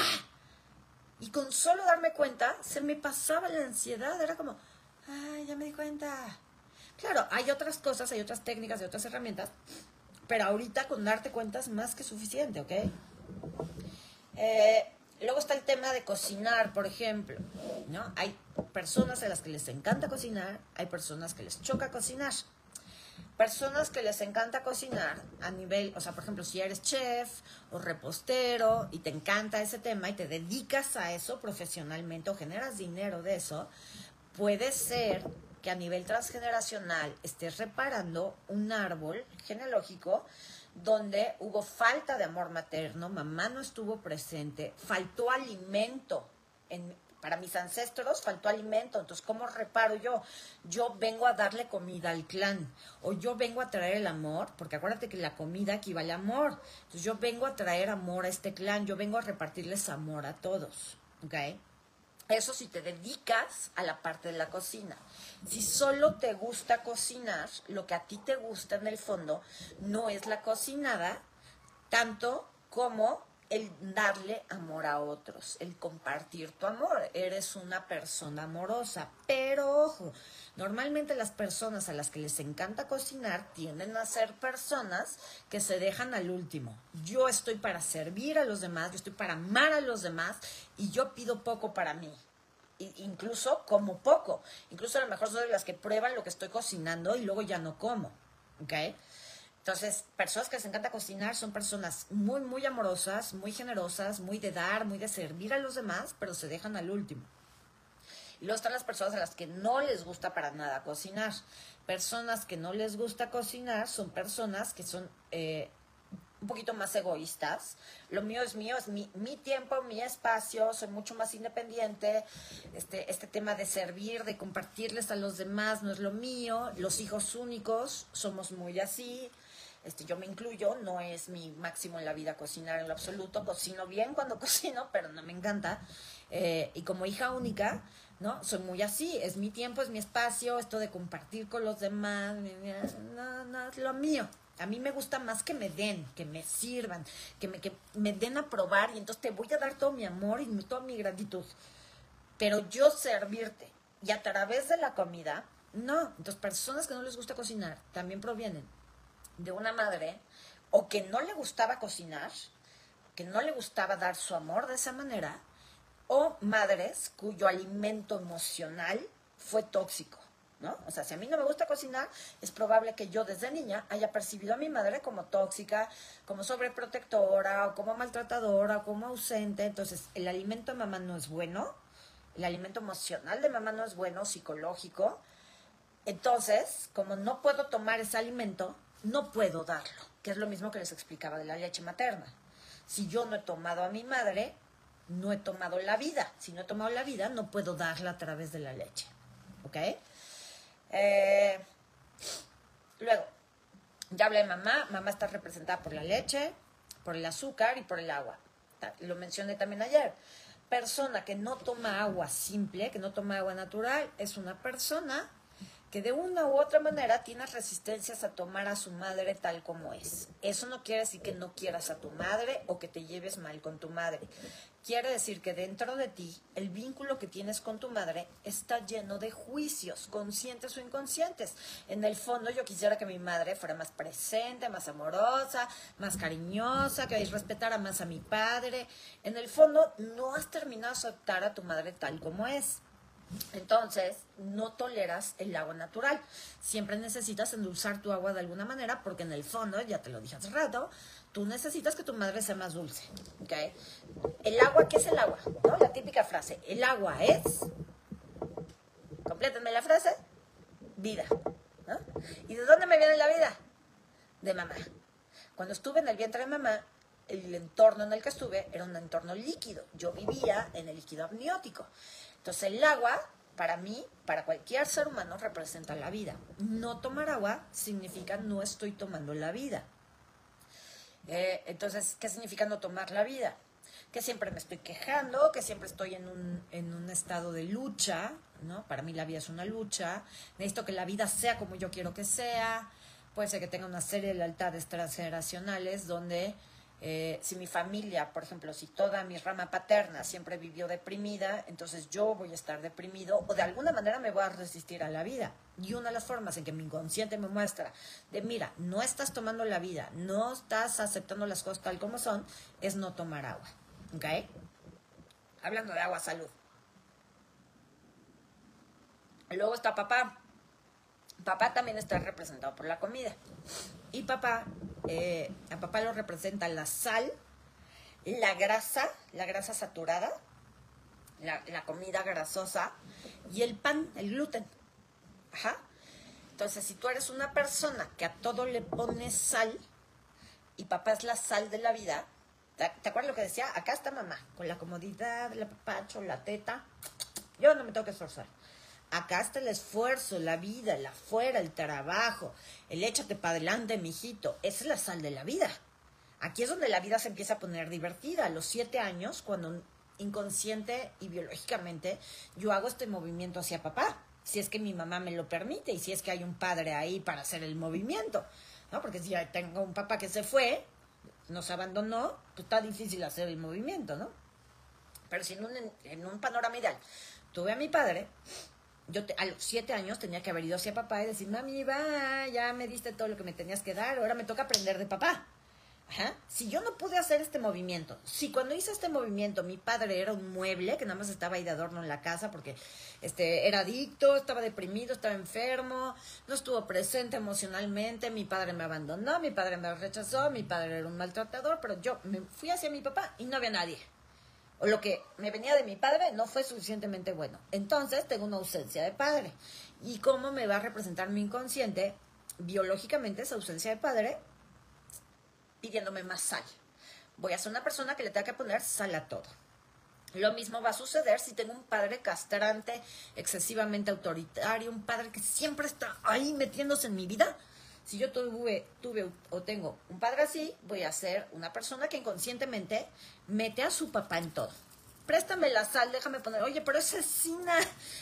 Speaker 1: Y con solo darme cuenta, se me pasaba la ansiedad, era como, ay, ya me di cuenta. Claro, hay otras cosas, hay otras técnicas, hay otras herramientas, pero ahorita con darte cuenta es más que suficiente, ¿ok? Eh, luego está el tema de cocinar, por ejemplo, ¿no? Hay personas a las que les encanta cocinar, hay personas que les choca cocinar. Personas que les encanta cocinar a nivel, o sea, por ejemplo, si eres chef o repostero y te encanta ese tema y te dedicas a eso profesionalmente o generas dinero de eso, puede ser que a nivel transgeneracional estés reparando un árbol genealógico donde hubo falta de amor materno, mamá no estuvo presente, faltó alimento. En, para mis ancestros faltó alimento, entonces ¿cómo reparo yo? Yo vengo a darle comida al clan, o yo vengo a traer el amor, porque acuérdate que la comida equivale a amor, entonces yo vengo a traer amor a este clan, yo vengo a repartirles amor a todos, ¿ok? Eso si te dedicas a la parte de la cocina. Si solo te gusta cocinar, lo que a ti te gusta en el fondo no es la cocinada, tanto como el darle amor a otros, el compartir tu amor. Eres una persona amorosa, pero ojo, normalmente las personas a las que les encanta cocinar tienden a ser personas que se dejan al último. Yo estoy para servir a los demás, yo estoy para amar a los demás y yo pido poco para mí. incluso como poco. Incluso a lo mejor soy de las que prueban lo que estoy cocinando y luego ya no como. ¿Ok? Entonces, personas que les encanta cocinar son personas muy, muy amorosas, muy generosas, muy de dar, muy de servir a los demás, pero se dejan al último. Luego están las personas a las que no les gusta para nada cocinar. Personas que no les gusta cocinar son personas que son eh, un poquito más egoístas. Lo mío es mío, es mi, mi, tiempo, mi espacio, soy mucho más independiente. Este, este tema de servir, de compartirles a los demás no es lo mío. Los hijos únicos somos muy así. Este, yo me incluyo, no es mi máximo en la vida cocinar en lo absoluto, cocino bien cuando cocino, pero no me encanta. Eh, y como hija única, ¿no? Soy muy así, es mi tiempo, es mi espacio, esto de compartir con los demás, no, no, es lo mío. A mí me gusta más que me den, que me sirvan, que me, que me den a probar y entonces te voy a dar todo mi amor y toda mi gratitud. Pero yo servirte y a través de la comida, no. Entonces personas que no les gusta cocinar también provienen de una madre o que no le gustaba cocinar, que no le gustaba dar su amor de esa manera, o madres cuyo alimento emocional fue tóxico. ¿No? O sea, si a mí no me gusta cocinar, es probable que yo desde niña haya percibido a mi madre como tóxica, como sobreprotectora, o como maltratadora, o como ausente. Entonces, el alimento de mamá no es bueno, el alimento emocional de mamá no es bueno, psicológico. Entonces, como no puedo tomar ese alimento, no puedo darlo, que es lo mismo que les explicaba de la leche materna. Si yo no he tomado a mi madre, no he tomado la vida. Si no he tomado la vida, no puedo darla a través de la leche. ¿Ok? Eh, luego, ya hablé de mamá. Mamá está representada por la leche, por el azúcar y por el agua. Lo mencioné también ayer. Persona que no toma agua simple, que no toma agua natural, es una persona que de una u otra manera tienes resistencias a tomar a su madre tal como es. Eso no quiere decir que no quieras a tu madre o que te lleves mal con tu madre. Quiere decir que dentro de ti el vínculo que tienes con tu madre está lleno de juicios, conscientes o inconscientes. En el fondo yo quisiera que mi madre fuera más presente, más amorosa, más cariñosa, que respetara más a mi padre. En el fondo no has terminado de aceptar a tu madre tal como es. Entonces, no toleras el agua natural. Siempre necesitas endulzar tu agua de alguna manera porque en el fondo, ya te lo dije hace rato, tú necesitas que tu madre sea más dulce. ¿okay? El agua, ¿qué es el agua? La típica frase, el agua es, complétenme la frase, vida. ¿Y de dónde me viene la vida? De mamá. Cuando estuve en el vientre de mamá, el entorno en el que estuve era un entorno líquido. Yo vivía en el líquido amniótico. Entonces el agua, para mí, para cualquier ser humano, representa la vida. No tomar agua significa no estoy tomando la vida. Eh, entonces, ¿qué significa no tomar la vida? Que siempre me estoy quejando, que siempre estoy en un, en un estado de lucha, ¿no? Para mí la vida es una lucha. Necesito que la vida sea como yo quiero que sea. Puede ser que tenga una serie de lealtades transgeneracionales donde eh, si mi familia, por ejemplo, si toda mi rama paterna siempre vivió deprimida, entonces yo voy a estar deprimido o de alguna manera me voy a resistir a la vida. Y una de las formas en que mi inconsciente me muestra de, mira, no estás tomando la vida, no estás aceptando las cosas tal como son, es no tomar agua. ¿Ok? Hablando de agua, salud. luego está papá. Papá también está representado por la comida. Y papá, eh, a papá lo representa la sal, la grasa, la grasa saturada, la, la comida grasosa y el pan, el gluten. Ajá. Entonces, si tú eres una persona que a todo le pones sal, y papá es la sal de la vida, ¿te, te acuerdas lo que decía? Acá está mamá, con la comodidad, el papacho, la teta. Yo no me tengo que esforzar. Acá está el esfuerzo, la vida, el afuera, el trabajo, el échate para adelante, mijito. Esa es la sal de la vida. Aquí es donde la vida se empieza a poner divertida. A los siete años, cuando inconsciente y biológicamente yo hago este movimiento hacia papá. Si es que mi mamá me lo permite y si es que hay un padre ahí para hacer el movimiento. ¿no? Porque si tengo un papá que se fue, nos abandonó, pues está difícil hacer el movimiento, ¿no? Pero si en en un panorama ideal tuve a mi padre, yo te- a los siete años tenía que haber ido hacia papá y decir, mami, va, ya me diste todo lo que me tenías que dar, ahora me toca aprender de papá. Ajá. Si yo no pude hacer este movimiento, si cuando hice este movimiento mi padre era un mueble que nada más estaba ahí de adorno en la casa porque este era adicto, estaba deprimido, estaba enfermo, no estuvo presente emocionalmente, mi padre me abandonó, mi padre me rechazó, mi padre era un maltratador, pero yo me fui hacia mi papá y no había nadie lo que me venía de mi padre no fue suficientemente bueno. Entonces tengo una ausencia de padre. ¿Y cómo me va a representar mi inconsciente biológicamente esa ausencia de padre? Pidiéndome más sal. Voy a ser una persona que le tenga que poner sal a todo. Lo mismo va a suceder si tengo un padre castrante, excesivamente autoritario, un padre que siempre está ahí metiéndose en mi vida. Si yo tuve, tuve o tengo un padre así, voy a ser una persona que inconscientemente mete a su papá en todo. Préstame la sal, déjame poner, oye, pero esa cina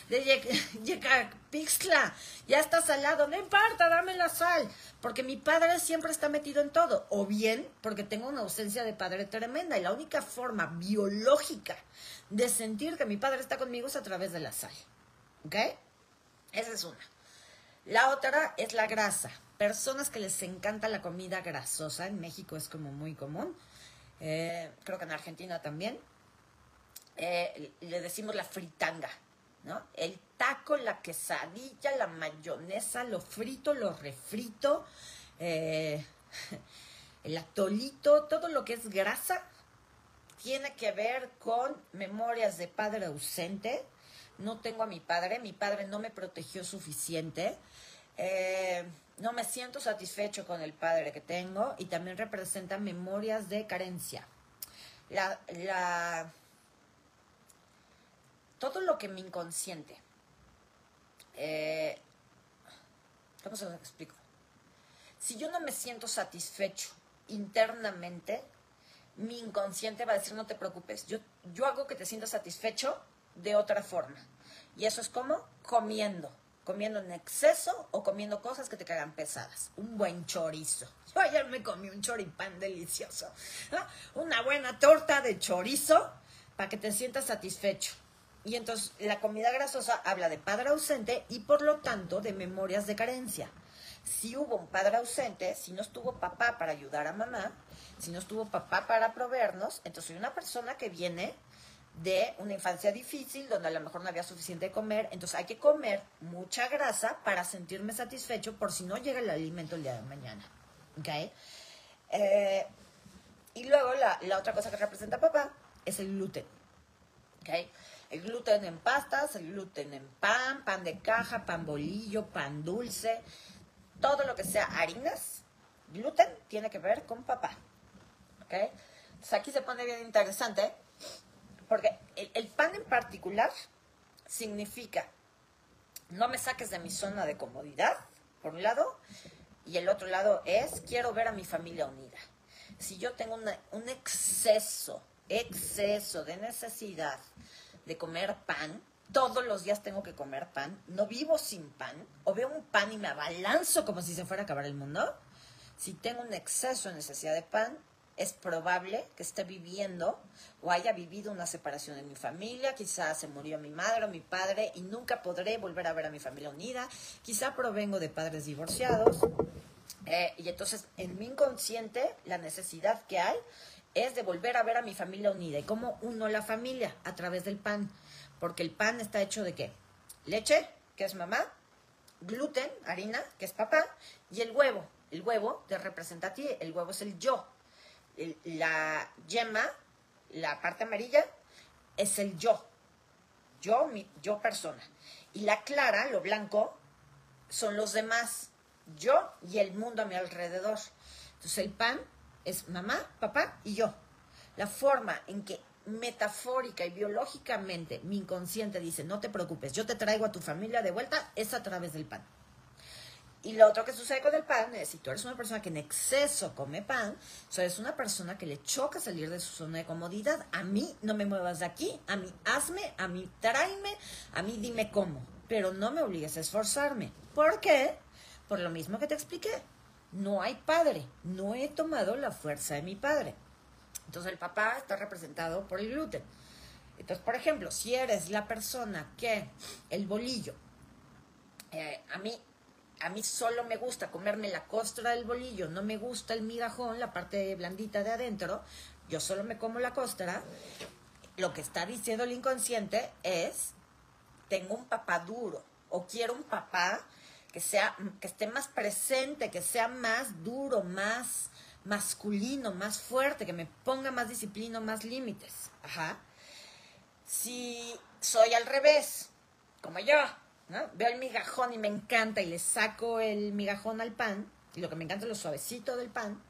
Speaker 1: de Yecapixtla ya está salado, no importa, dame la sal, porque mi padre siempre está metido en todo, o bien porque tengo una ausencia de padre tremenda y la única forma biológica de sentir que mi padre está conmigo es a través de la sal, ¿ok? Esa es una. La otra es la grasa. Personas que les encanta la comida grasosa, en México es como muy común, eh, creo que en Argentina también, eh, le decimos la fritanga, ¿no? El taco, la quesadilla, la mayonesa, lo frito, lo refrito, eh, el atolito, todo lo que es grasa tiene que ver con memorias de padre ausente. No tengo a mi padre, mi padre no me protegió suficiente. Eh, no me siento satisfecho con el padre que tengo y también representa memorias de carencia. La, todo lo que mi inconsciente, eh, ¿cómo se explico? Si yo no me siento satisfecho internamente, mi inconsciente va a decir, no te preocupes, yo, yo hago que te sientas satisfecho de otra forma. Y eso es como comiendo, comiendo en exceso o comiendo cosas que te cagan pesadas. Un buen chorizo. Yo ayer me comí un choripán delicioso. Una buena torta de chorizo para que te sientas satisfecho. Y entonces la comida grasosa habla de padre ausente y por lo tanto de memorias de carencia. Si hubo un padre ausente, si no estuvo papá para ayudar a mamá, si no estuvo papá para proveernos, entonces soy una persona que viene de una infancia difícil donde a lo mejor no había suficiente de comer, entonces hay que comer mucha grasa para sentirme satisfecho por si no llega el alimento el día de mañana. ¿Ok? Eh, y luego la, la otra cosa que representa papá es el gluten. ¿Ok? El gluten en pastas, el gluten en pan, pan de caja, pan bolillo, pan dulce, todo lo que sea harinas, gluten tiene que ver con papá. ¿Ok? Entonces aquí se pone bien interesante porque el, pan en particular significa no me saques de mi zona de comodidad, por un lado, y el otro lado es quiero ver a mi familia unida. Si yo tengo un exceso, exceso de necesidad de comer pan, todos los días tengo que comer pan, no vivo sin pan, o veo un pan y me abalanzo como si se fuera a acabar el mundo, si tengo un exceso de necesidad de pan, es probable que esté viviendo o haya vivido una separación en mi familia, quizás se murió mi madre o mi padre y nunca podré volver a ver a mi familia unida, quizá provengo de padres divorciados, eh, y entonces en mi inconsciente la necesidad que hay es de volver a ver a mi familia unida. ¿Y cómo uno la familia? A través del pan. Porque el pan está hecho de qué? Leche, que es mamá, gluten, harina, que es papá, y el huevo. El huevo te representa a ti, el huevo es el yo. La yema, la parte amarilla, es el yo. Yo, mi, yo persona. Y la clara, lo blanco, son los demás. Yo y el mundo a mi alrededor. Entonces el pan es mamá, papá y yo. La forma en que metafórica y biológicamente mi inconsciente dice, no te preocupes, yo te traigo a tu familia de vuelta, es a través del pan. Y lo otro que sucede con el pan es, si tú eres una persona que en exceso come pan, o eres una persona que le choca salir de su zona de comodidad, a mí no me muevas de aquí, a mí hazme, a mí tráeme, a mí dime cómo, pero no me obligues a esforzarme. ¿Por qué? Por lo mismo que te expliqué. No hay padre, no he tomado la fuerza de mi padre. Entonces el papá está representado por el gluten. Entonces, por ejemplo, si eres la persona que el bolillo, eh, a mí a mí solo me gusta comerme la costra del bolillo, no me gusta el migajón, la parte blandita de adentro, yo solo me como la costra, lo que está diciendo el inconsciente es, tengo un papá duro, o quiero un papá que sea, que esté más presente, que sea más duro, más masculino, más fuerte, que me ponga más disciplina, más límites. Ajá. Si soy al revés, como yo, Veo el migajón y me encanta y le saco el migajón al pan, y lo que me encanta es lo suavecito del pan,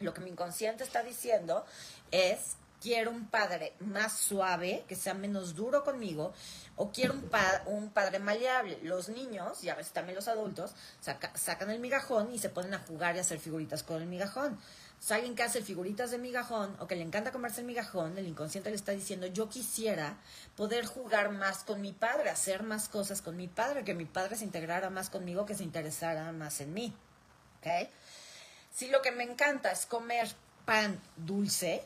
Speaker 1: lo que mi inconsciente está diciendo es, quiero un padre más suave, que sea menos duro conmigo, o quiero un, un padre maleable. Los niños, y a veces también los adultos, sacan el migajón y se ponen a jugar y a hacer figuritas con el migajón si alguien que hace figuritas de migajón o que le encanta comerse el migajón, el inconsciente le está diciendo, yo quisiera poder jugar más con mi padre, hacer más cosas con mi padre, que mi padre se integrara más conmigo, que se interesara más en mí. ¿Okay? Si lo que me encanta es comer pan dulce,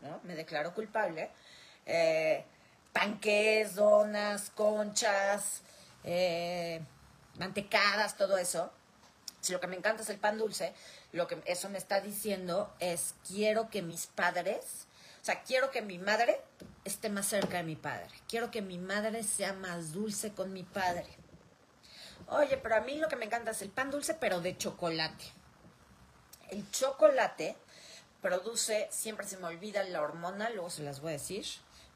Speaker 1: ¿no? me declaro culpable, eh, panques, donas, conchas, eh, mantecadas, todo eso, si lo que me encanta es el pan dulce, lo que eso me está diciendo es quiero que mis padres, o sea, quiero que mi madre esté más cerca de mi padre. Quiero que mi madre sea más dulce con mi padre. Oye, pero a mí lo que me encanta es el pan dulce, pero de chocolate. El chocolate produce, siempre se me olvida la hormona, luego se las voy a decir,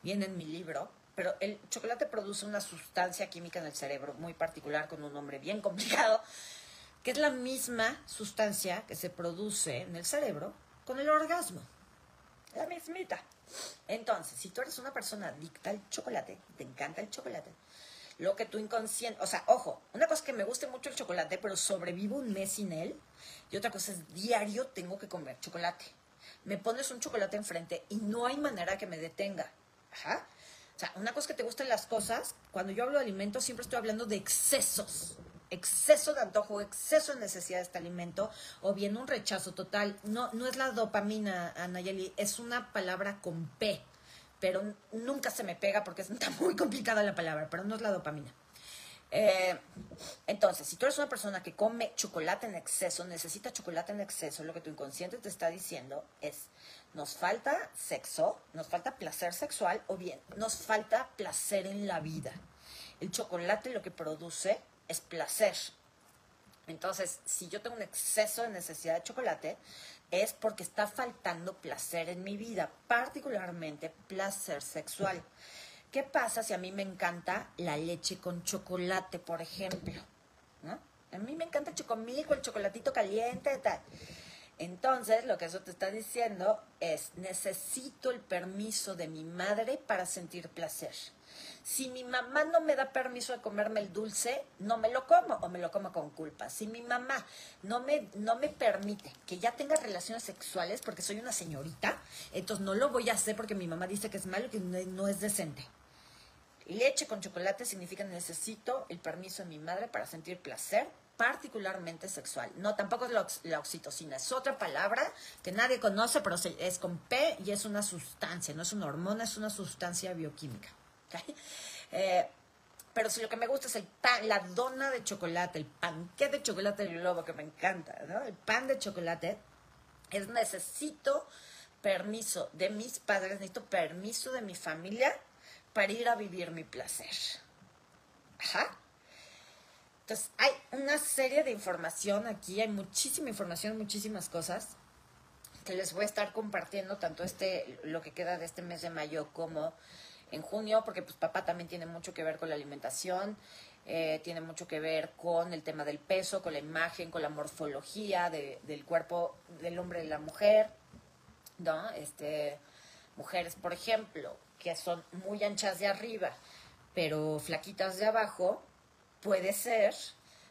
Speaker 1: viene en mi libro, pero el chocolate produce una sustancia química en el cerebro muy particular, con un nombre bien complicado, que es la misma sustancia que se produce en el cerebro con el orgasmo. La mismita. Entonces, si tú eres una persona adicta al chocolate, te encanta el chocolate, lo que tu inconsciente, o sea, ojo, una cosa es que me guste mucho el chocolate, pero sobrevivo un mes sin él, y otra cosa es diario tengo que comer chocolate. Me pones un chocolate enfrente y no hay manera que me detenga. Ajá. O sea, una cosa es que te gusten las cosas, cuando yo hablo de alimentos siempre estoy hablando de excesos exceso de antojo, exceso de necesidad de este alimento, o bien un rechazo total. No, no es la dopamina, Anayeli, es una palabra con P, pero nunca se me pega porque está muy complicada la palabra, pero no es la dopamina. Eh, entonces, si tú eres una persona que come chocolate en exceso, necesita chocolate en exceso, lo que tu inconsciente te está diciendo es, nos falta sexo, nos falta placer sexual o bien nos falta placer en la vida. El chocolate lo que produce es placer. Entonces, si yo tengo un exceso de necesidad de chocolate, es porque está faltando placer en mi vida, particularmente placer sexual. ¿Qué pasa si a mí me encanta la leche con chocolate, por ejemplo? A mí me encanta el chocomilco, el chocolatito caliente, tal. Entonces, lo que eso te está diciendo es, necesito el permiso de mi madre para sentir placer. Si mi mamá no me da permiso de comerme el dulce, no me lo como o me lo como con culpa. Si mi mamá no me, no me permite que ya tenga relaciones sexuales porque soy una señorita, entonces no lo voy a hacer porque mi mamá dice que es malo y que no, es decente. Leche con chocolate significa necesito el permiso de mi madre para sentir placer, particularmente sexual. No, tampoco es la, oxitocina, es otra palabra que nadie conoce, pero es con P y es una sustancia, no es una hormona, es una sustancia bioquímica. Eh, pero si lo que me gusta es el pan, la dona de chocolate, el panque de chocolate del globo, que me encanta, ¿no? El pan de chocolate, es necesito permiso de mis padres, necesito permiso de mi familia para ir a vivir mi placer. Ajá. Entonces, hay una serie de información aquí, hay muchísima información, muchísimas cosas que les voy a estar compartiendo, tanto este, lo que queda de este mes de mayo como en junio, porque pues papá también tiene mucho que ver con la alimentación, eh, tiene mucho que ver con el tema del peso, con la imagen, con la morfología del cuerpo del hombre y de la mujer, ¿no? Este, mujeres, por ejemplo, que son muy anchas de arriba, pero flaquitas de abajo, puede ser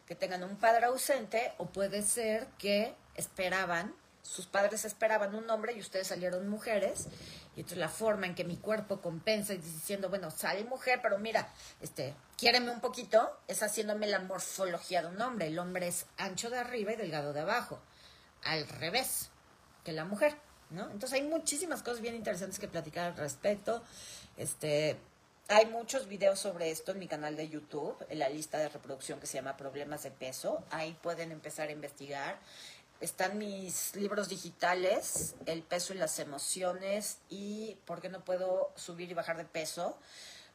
Speaker 1: que tengan un padre ausente o puede ser que esperaban, sus padres esperaban un hombre y ustedes salieron mujeres. Y entonces la forma en que mi cuerpo compensa y diciendo, bueno, sale mujer, pero mira, este, quiéreme un poquito, es haciéndome la morfología de un hombre. El hombre es ancho de arriba y delgado de abajo. Al revés que la mujer, ¿no? Entonces hay muchísimas cosas bien interesantes que platicar al respecto. Este, hay muchos videos sobre esto en mi canal de YouTube, en la lista de reproducción que se llama Problemas de Peso. Ahí pueden empezar a investigar. Están mis libros digitales, El peso y las emociones y ¿Por qué no puedo subir y bajar de peso?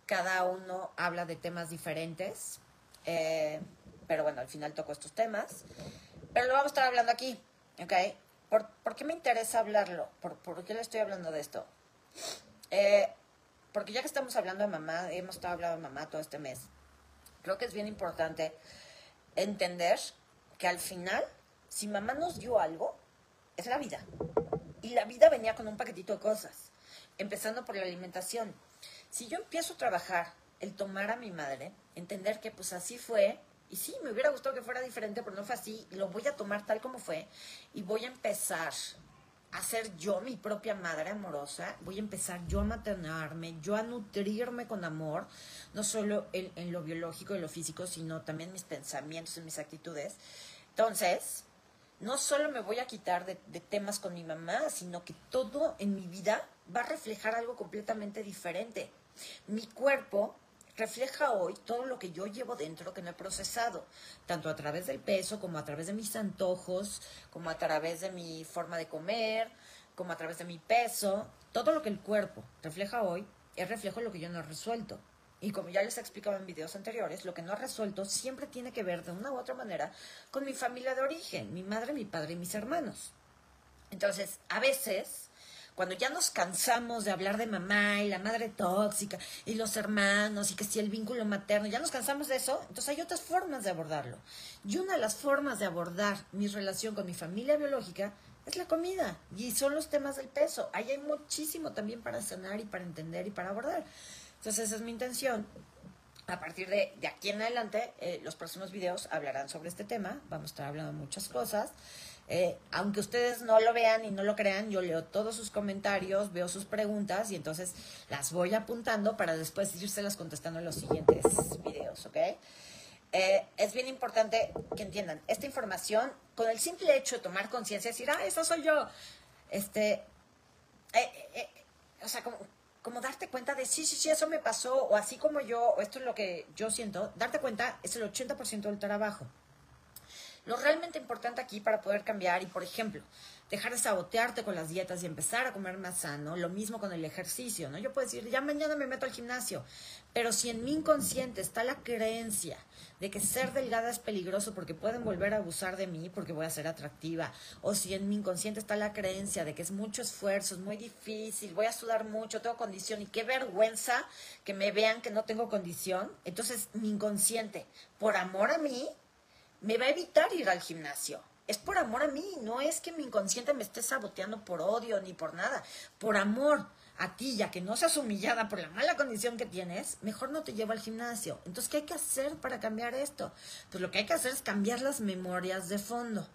Speaker 1: Cada uno habla de temas diferentes, eh, pero bueno, al final toco estos temas. Pero lo vamos a estar hablando aquí, ¿ok? ¿Por, qué me interesa hablarlo? ¿Por, ¿Por, qué le estoy hablando de esto? Eh, porque ya que estamos hablando de mamá, hemos estado hablando de mamá todo este mes, creo que es bien importante entender que al final, si mamá nos dio algo, es la vida. Y la vida venía con un paquetito de cosas, empezando por la alimentación. Si yo empiezo a trabajar el tomar a mi madre, entender que pues así fue, y sí, me hubiera gustado que fuera diferente, pero no fue así, lo voy a tomar tal como fue, y voy a empezar a ser yo mi propia madre amorosa, voy a empezar yo a maternarme, yo a nutrirme con amor, no solo en, lo biológico y lo físico, sino también mis pensamientos y mis actitudes. Entonces, no solo me voy a quitar de, temas con mi mamá, sino que todo en mi vida va a reflejar algo completamente diferente. Mi cuerpo refleja hoy todo lo que yo llevo dentro que no he procesado, tanto a través del peso como a través de mis antojos, como a través de mi forma de comer, como a través de mi peso. Todo lo que el cuerpo refleja hoy es reflejo de lo que yo no he resuelto. Y como ya les he explicado en videos anteriores, lo que no he resuelto siempre tiene que ver de una u otra manera con mi familia de origen, mi madre, mi padre y mis hermanos. Entonces, a veces cuando ya nos cansamos de hablar de mamá y la madre tóxica y los hermanos y que si el vínculo materno, ya nos cansamos de eso, entonces hay otras formas de abordarlo. Y una de las formas de abordar mi relación con mi familia biológica es la comida y son los temas del peso. Ahí hay muchísimo también para sanar y para entender y para abordar. Entonces esa es mi intención. A partir de, de aquí en adelante, eh, los próximos videos hablarán sobre este tema. Vamos a estar hablando de muchas cosas. Eh, aunque ustedes no lo vean y no lo crean, yo leo todos sus comentarios, veo sus preguntas y entonces las voy apuntando para después las contestando en los siguientes videos, ¿ok? Eh, es bien importante que entiendan esta información con el simple hecho de tomar conciencia, decir, ah, eso soy yo, este, o sea, como, como darte cuenta de, sí, sí, sí, eso me pasó, o así como yo, o esto es lo que yo siento, darte cuenta es el 80% del trabajo. Lo realmente importante aquí para poder cambiar y, por ejemplo, dejar de sabotearte con las dietas y empezar a comer más sano, lo mismo con el ejercicio, ¿no? Yo puedo decir, ya mañana me meto al gimnasio, pero si en mi inconsciente está la creencia de que ser delgada es peligroso porque pueden volver a abusar de mí porque voy a ser atractiva, o si en mi inconsciente está la creencia de que es mucho esfuerzo, es muy difícil, voy a sudar mucho, tengo condición y qué vergüenza que me vean que no tengo condición, entonces mi inconsciente, por amor a mí, me va a evitar ir al gimnasio. Es por amor a mí, no es que mi inconsciente me esté saboteando por odio ni por nada. Por amor a ti, ya que no seas humillada por la mala condición que tienes, mejor no te llevo al gimnasio. Entonces, ¿qué hay que hacer para cambiar esto? Pues lo que hay que hacer es cambiar las memorias de fondo.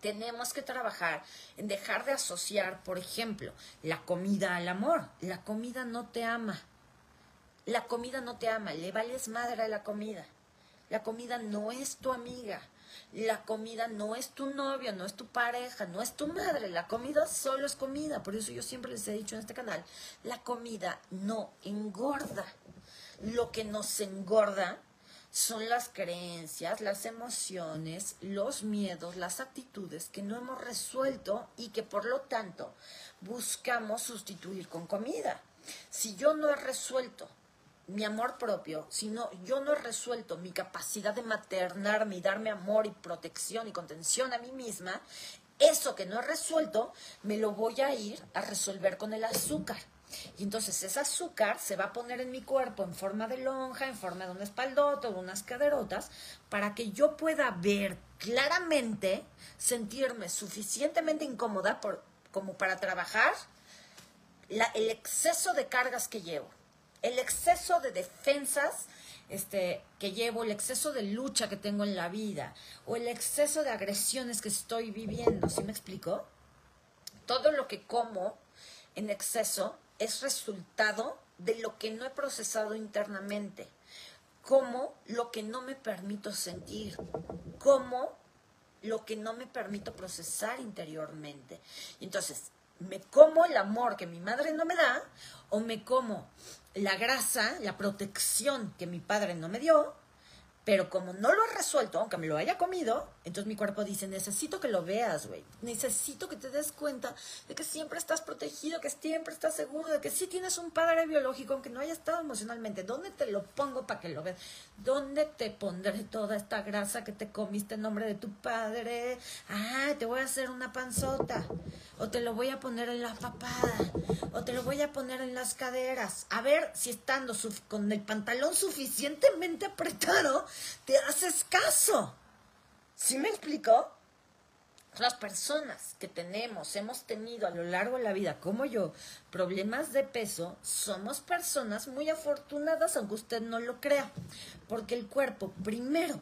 Speaker 1: Tenemos que trabajar en dejar de asociar, por ejemplo, la comida al amor. La comida no te ama. La comida no te ama, le vales madre a la comida. La comida no es tu amiga. La comida no es tu novio, no es tu pareja, no es tu madre. La comida solo es comida. Por eso yo siempre les he dicho en este canal, la comida no engorda. Lo que nos engorda son las creencias, las emociones, los miedos, las actitudes que no hemos resuelto y que por lo tanto buscamos sustituir con comida. Si yo no he resuelto mi amor propio, si no, yo no he resuelto mi capacidad de maternarme y darme amor y protección y contención a mí misma, eso que no he resuelto me lo voy a ir a resolver con el azúcar. Y entonces ese azúcar se va a poner en mi cuerpo en forma de lonja, en forma de una espaldota de unas caderotas, para que yo pueda ver claramente, sentirme suficientemente incómoda por, como para trabajar el exceso de cargas que llevo el exceso de defensas este, que llevo, el exceso de lucha que tengo en la vida o el exceso de agresiones que estoy viviendo, ¿sí me explico? Todo lo que como en exceso es resultado de lo que no he procesado internamente, como lo que no me permito sentir, como lo que no me permito procesar interiormente. Entonces, me como el amor que mi madre no me da o me como la grasa, la protección que mi padre no me dio, pero como no lo he resuelto, aunque me lo haya comido, entonces mi cuerpo dice, necesito que lo veas, güey. Necesito que te des cuenta de que siempre estás protegido, que siempre estás seguro, de que sí tienes un padre biológico, aunque no haya estado emocionalmente. ¿Dónde te lo pongo para que lo veas? ¿Dónde te pondré toda esta grasa que te comiste en nombre de tu padre? Ah, te voy a hacer una panzota. O te lo voy a poner en la papada. O te lo voy a poner en las caderas. A ver si estando con el pantalón suficientemente apretado, te haces caso. ¿Sí me explicó? Las personas que tenemos, hemos tenido a lo largo de la vida, como yo, problemas de peso, somos personas muy afortunadas, aunque usted no lo crea, porque el cuerpo primero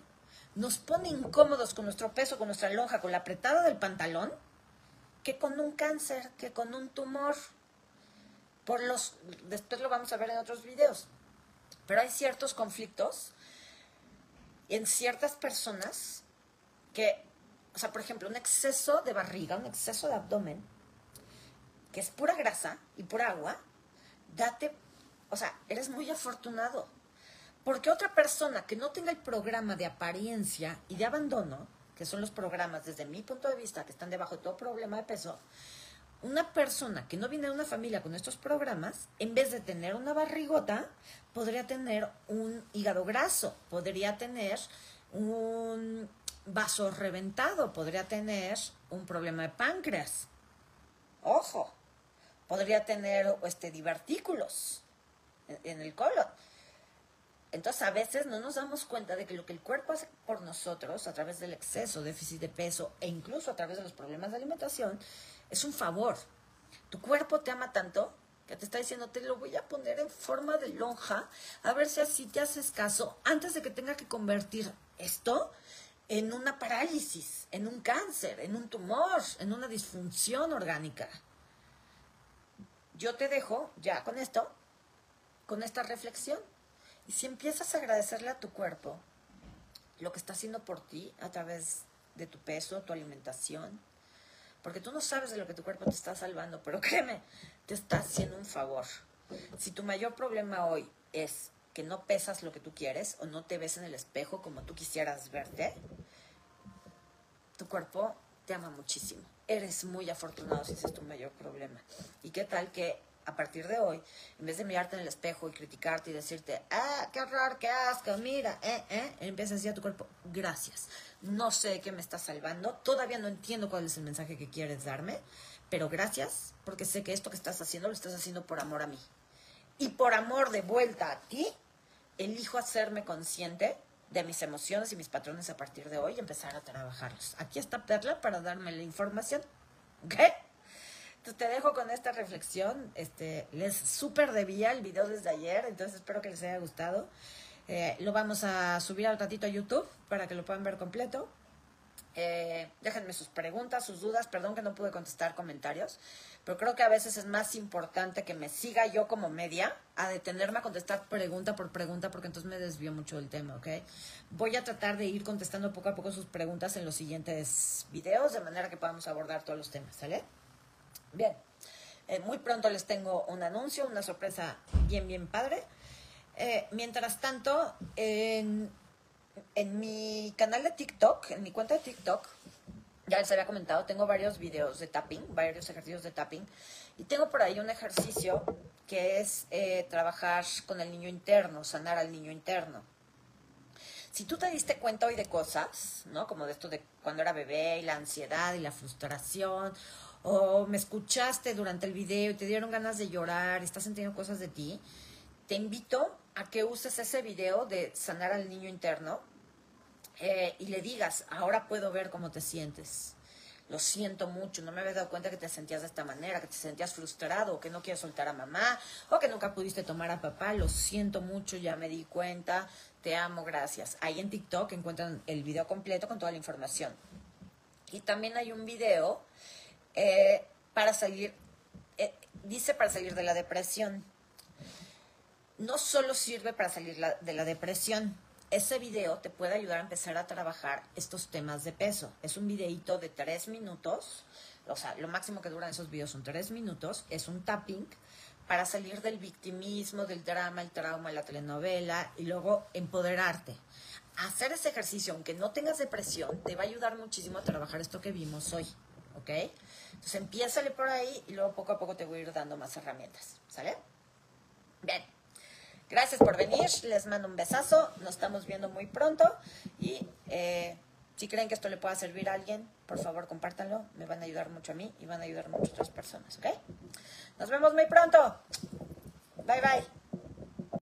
Speaker 1: nos pone incómodos con nuestro peso, con nuestra lonja, con la apretada del pantalón, que con un cáncer, que con un tumor. Por los, después lo vamos a ver en otros videos. Pero hay ciertos conflictos en ciertas personas que, o sea, por ejemplo, un exceso de barriga, un exceso de abdomen, que es pura grasa y pura agua, date, o sea, eres muy afortunado. Porque otra persona que no tenga el programa de apariencia y de abandono, que son los programas desde mi punto de vista que están debajo de todo problema de peso, una persona que no viene de una familia con estos programas, en vez de tener una barrigota, podría tener un hígado graso, podría tener un vaso reventado, podría tener un problema de páncreas. Ojo, podría tener este, divertículos en el colon. Entonces a veces no nos damos cuenta de que lo que el cuerpo hace por nosotros a través del exceso, déficit de peso e incluso a través de los problemas de alimentación es un favor. Tu cuerpo te ama tanto que te está diciendo, te lo voy a poner en forma de lonja, a ver si así te haces caso, antes de que tenga que convertir esto en una parálisis, en un cáncer, en un tumor, en una disfunción orgánica. Yo te dejo ya con esto, con esta reflexión. Y si empiezas a agradecerle a tu cuerpo lo que está haciendo por ti a través de tu peso, tu alimentación, porque tú no sabes de lo que tu cuerpo te está salvando, pero créeme, te está haciendo un favor. Si tu mayor problema hoy es que no pesas lo que tú quieres o no te ves en el espejo como tú quisieras verte, tu cuerpo te ama muchísimo. Eres muy afortunado si ese es tu mayor problema. ¿Y qué tal que a partir de hoy, en vez de mirarte en el espejo y criticarte y decirte, ah, qué horror, qué asco, mira, eh, eh, empieza a decir a tu cuerpo, gracias. No sé qué me está salvando, todavía no entiendo cuál es el mensaje que quieres darme, pero gracias, porque sé que esto que estás haciendo lo estás haciendo por amor a mí. Y por amor de vuelta a ti, elijo hacerme consciente de mis emociones y mis patrones a partir de hoy y empezar a trabajarlos. Aquí está Perla para darme la información. ¿Ok? Te dejo con esta reflexión. Este, les súper debía el video desde ayer, entonces espero que les haya gustado. Eh, lo vamos a subir al ratito a YouTube para que lo puedan ver completo. Eh, déjenme sus preguntas, sus dudas. Perdón que no pude contestar comentarios, pero creo que a veces es más importante que me siga yo como media a detenerme a contestar pregunta por pregunta, porque entonces me desvío mucho del tema, ¿ok? Voy a tratar de ir contestando poco a poco sus preguntas en los siguientes videos, de manera que podamos abordar todos los temas, ¿sale? Bien, eh, muy pronto les tengo un anuncio, una sorpresa bien, bien padre. Eh, mientras tanto, en, mi canal de TikTok, en mi cuenta de TikTok, ya les había comentado, tengo varios videos de tapping, varios ejercicios de tapping. Y tengo por ahí un ejercicio que es eh, trabajar con el niño interno, sanar al niño interno. Si tú te diste cuenta hoy de cosas, ¿no? Como de esto de cuando era bebé y la ansiedad y la frustración, o me escuchaste durante el video y te dieron ganas de llorar estás sintiendo cosas de ti, te invito a que uses ese video de sanar al niño interno eh, y le digas, ahora puedo ver cómo te sientes. Lo siento mucho, no me había dado cuenta que te sentías de esta manera, que te sentías frustrado, o que no quieres soltar a mamá, o que nunca pudiste tomar a papá. Lo siento mucho, ya me di cuenta, te amo, gracias. Ahí en TikTok encuentran el video completo con toda la información. Y también hay un video eh, para salir, eh, dice para salir de la depresión. No solo sirve para salir de la depresión, ese video te puede ayudar a empezar a trabajar estos temas de peso. Es un videito de tres minutos, o sea, lo máximo que duran esos videos son tres minutos, es un tapping para salir del victimismo, del drama, el trauma, la telenovela y luego empoderarte. Hacer ese ejercicio, aunque no tengas depresión, te va a ayudar muchísimo a trabajar esto que vimos hoy, ¿ok? Entonces empiézale por ahí y luego poco a poco te voy a ir dando más herramientas, ¿sale? Bien. Gracias por venir, les mando un besazo, nos estamos viendo muy pronto y eh, si creen que esto le pueda servir a alguien, por favor compártanlo, me van a ayudar mucho a mí y van a ayudar a muchas otras personas, ¿ok? Nos vemos muy pronto. Bye bye.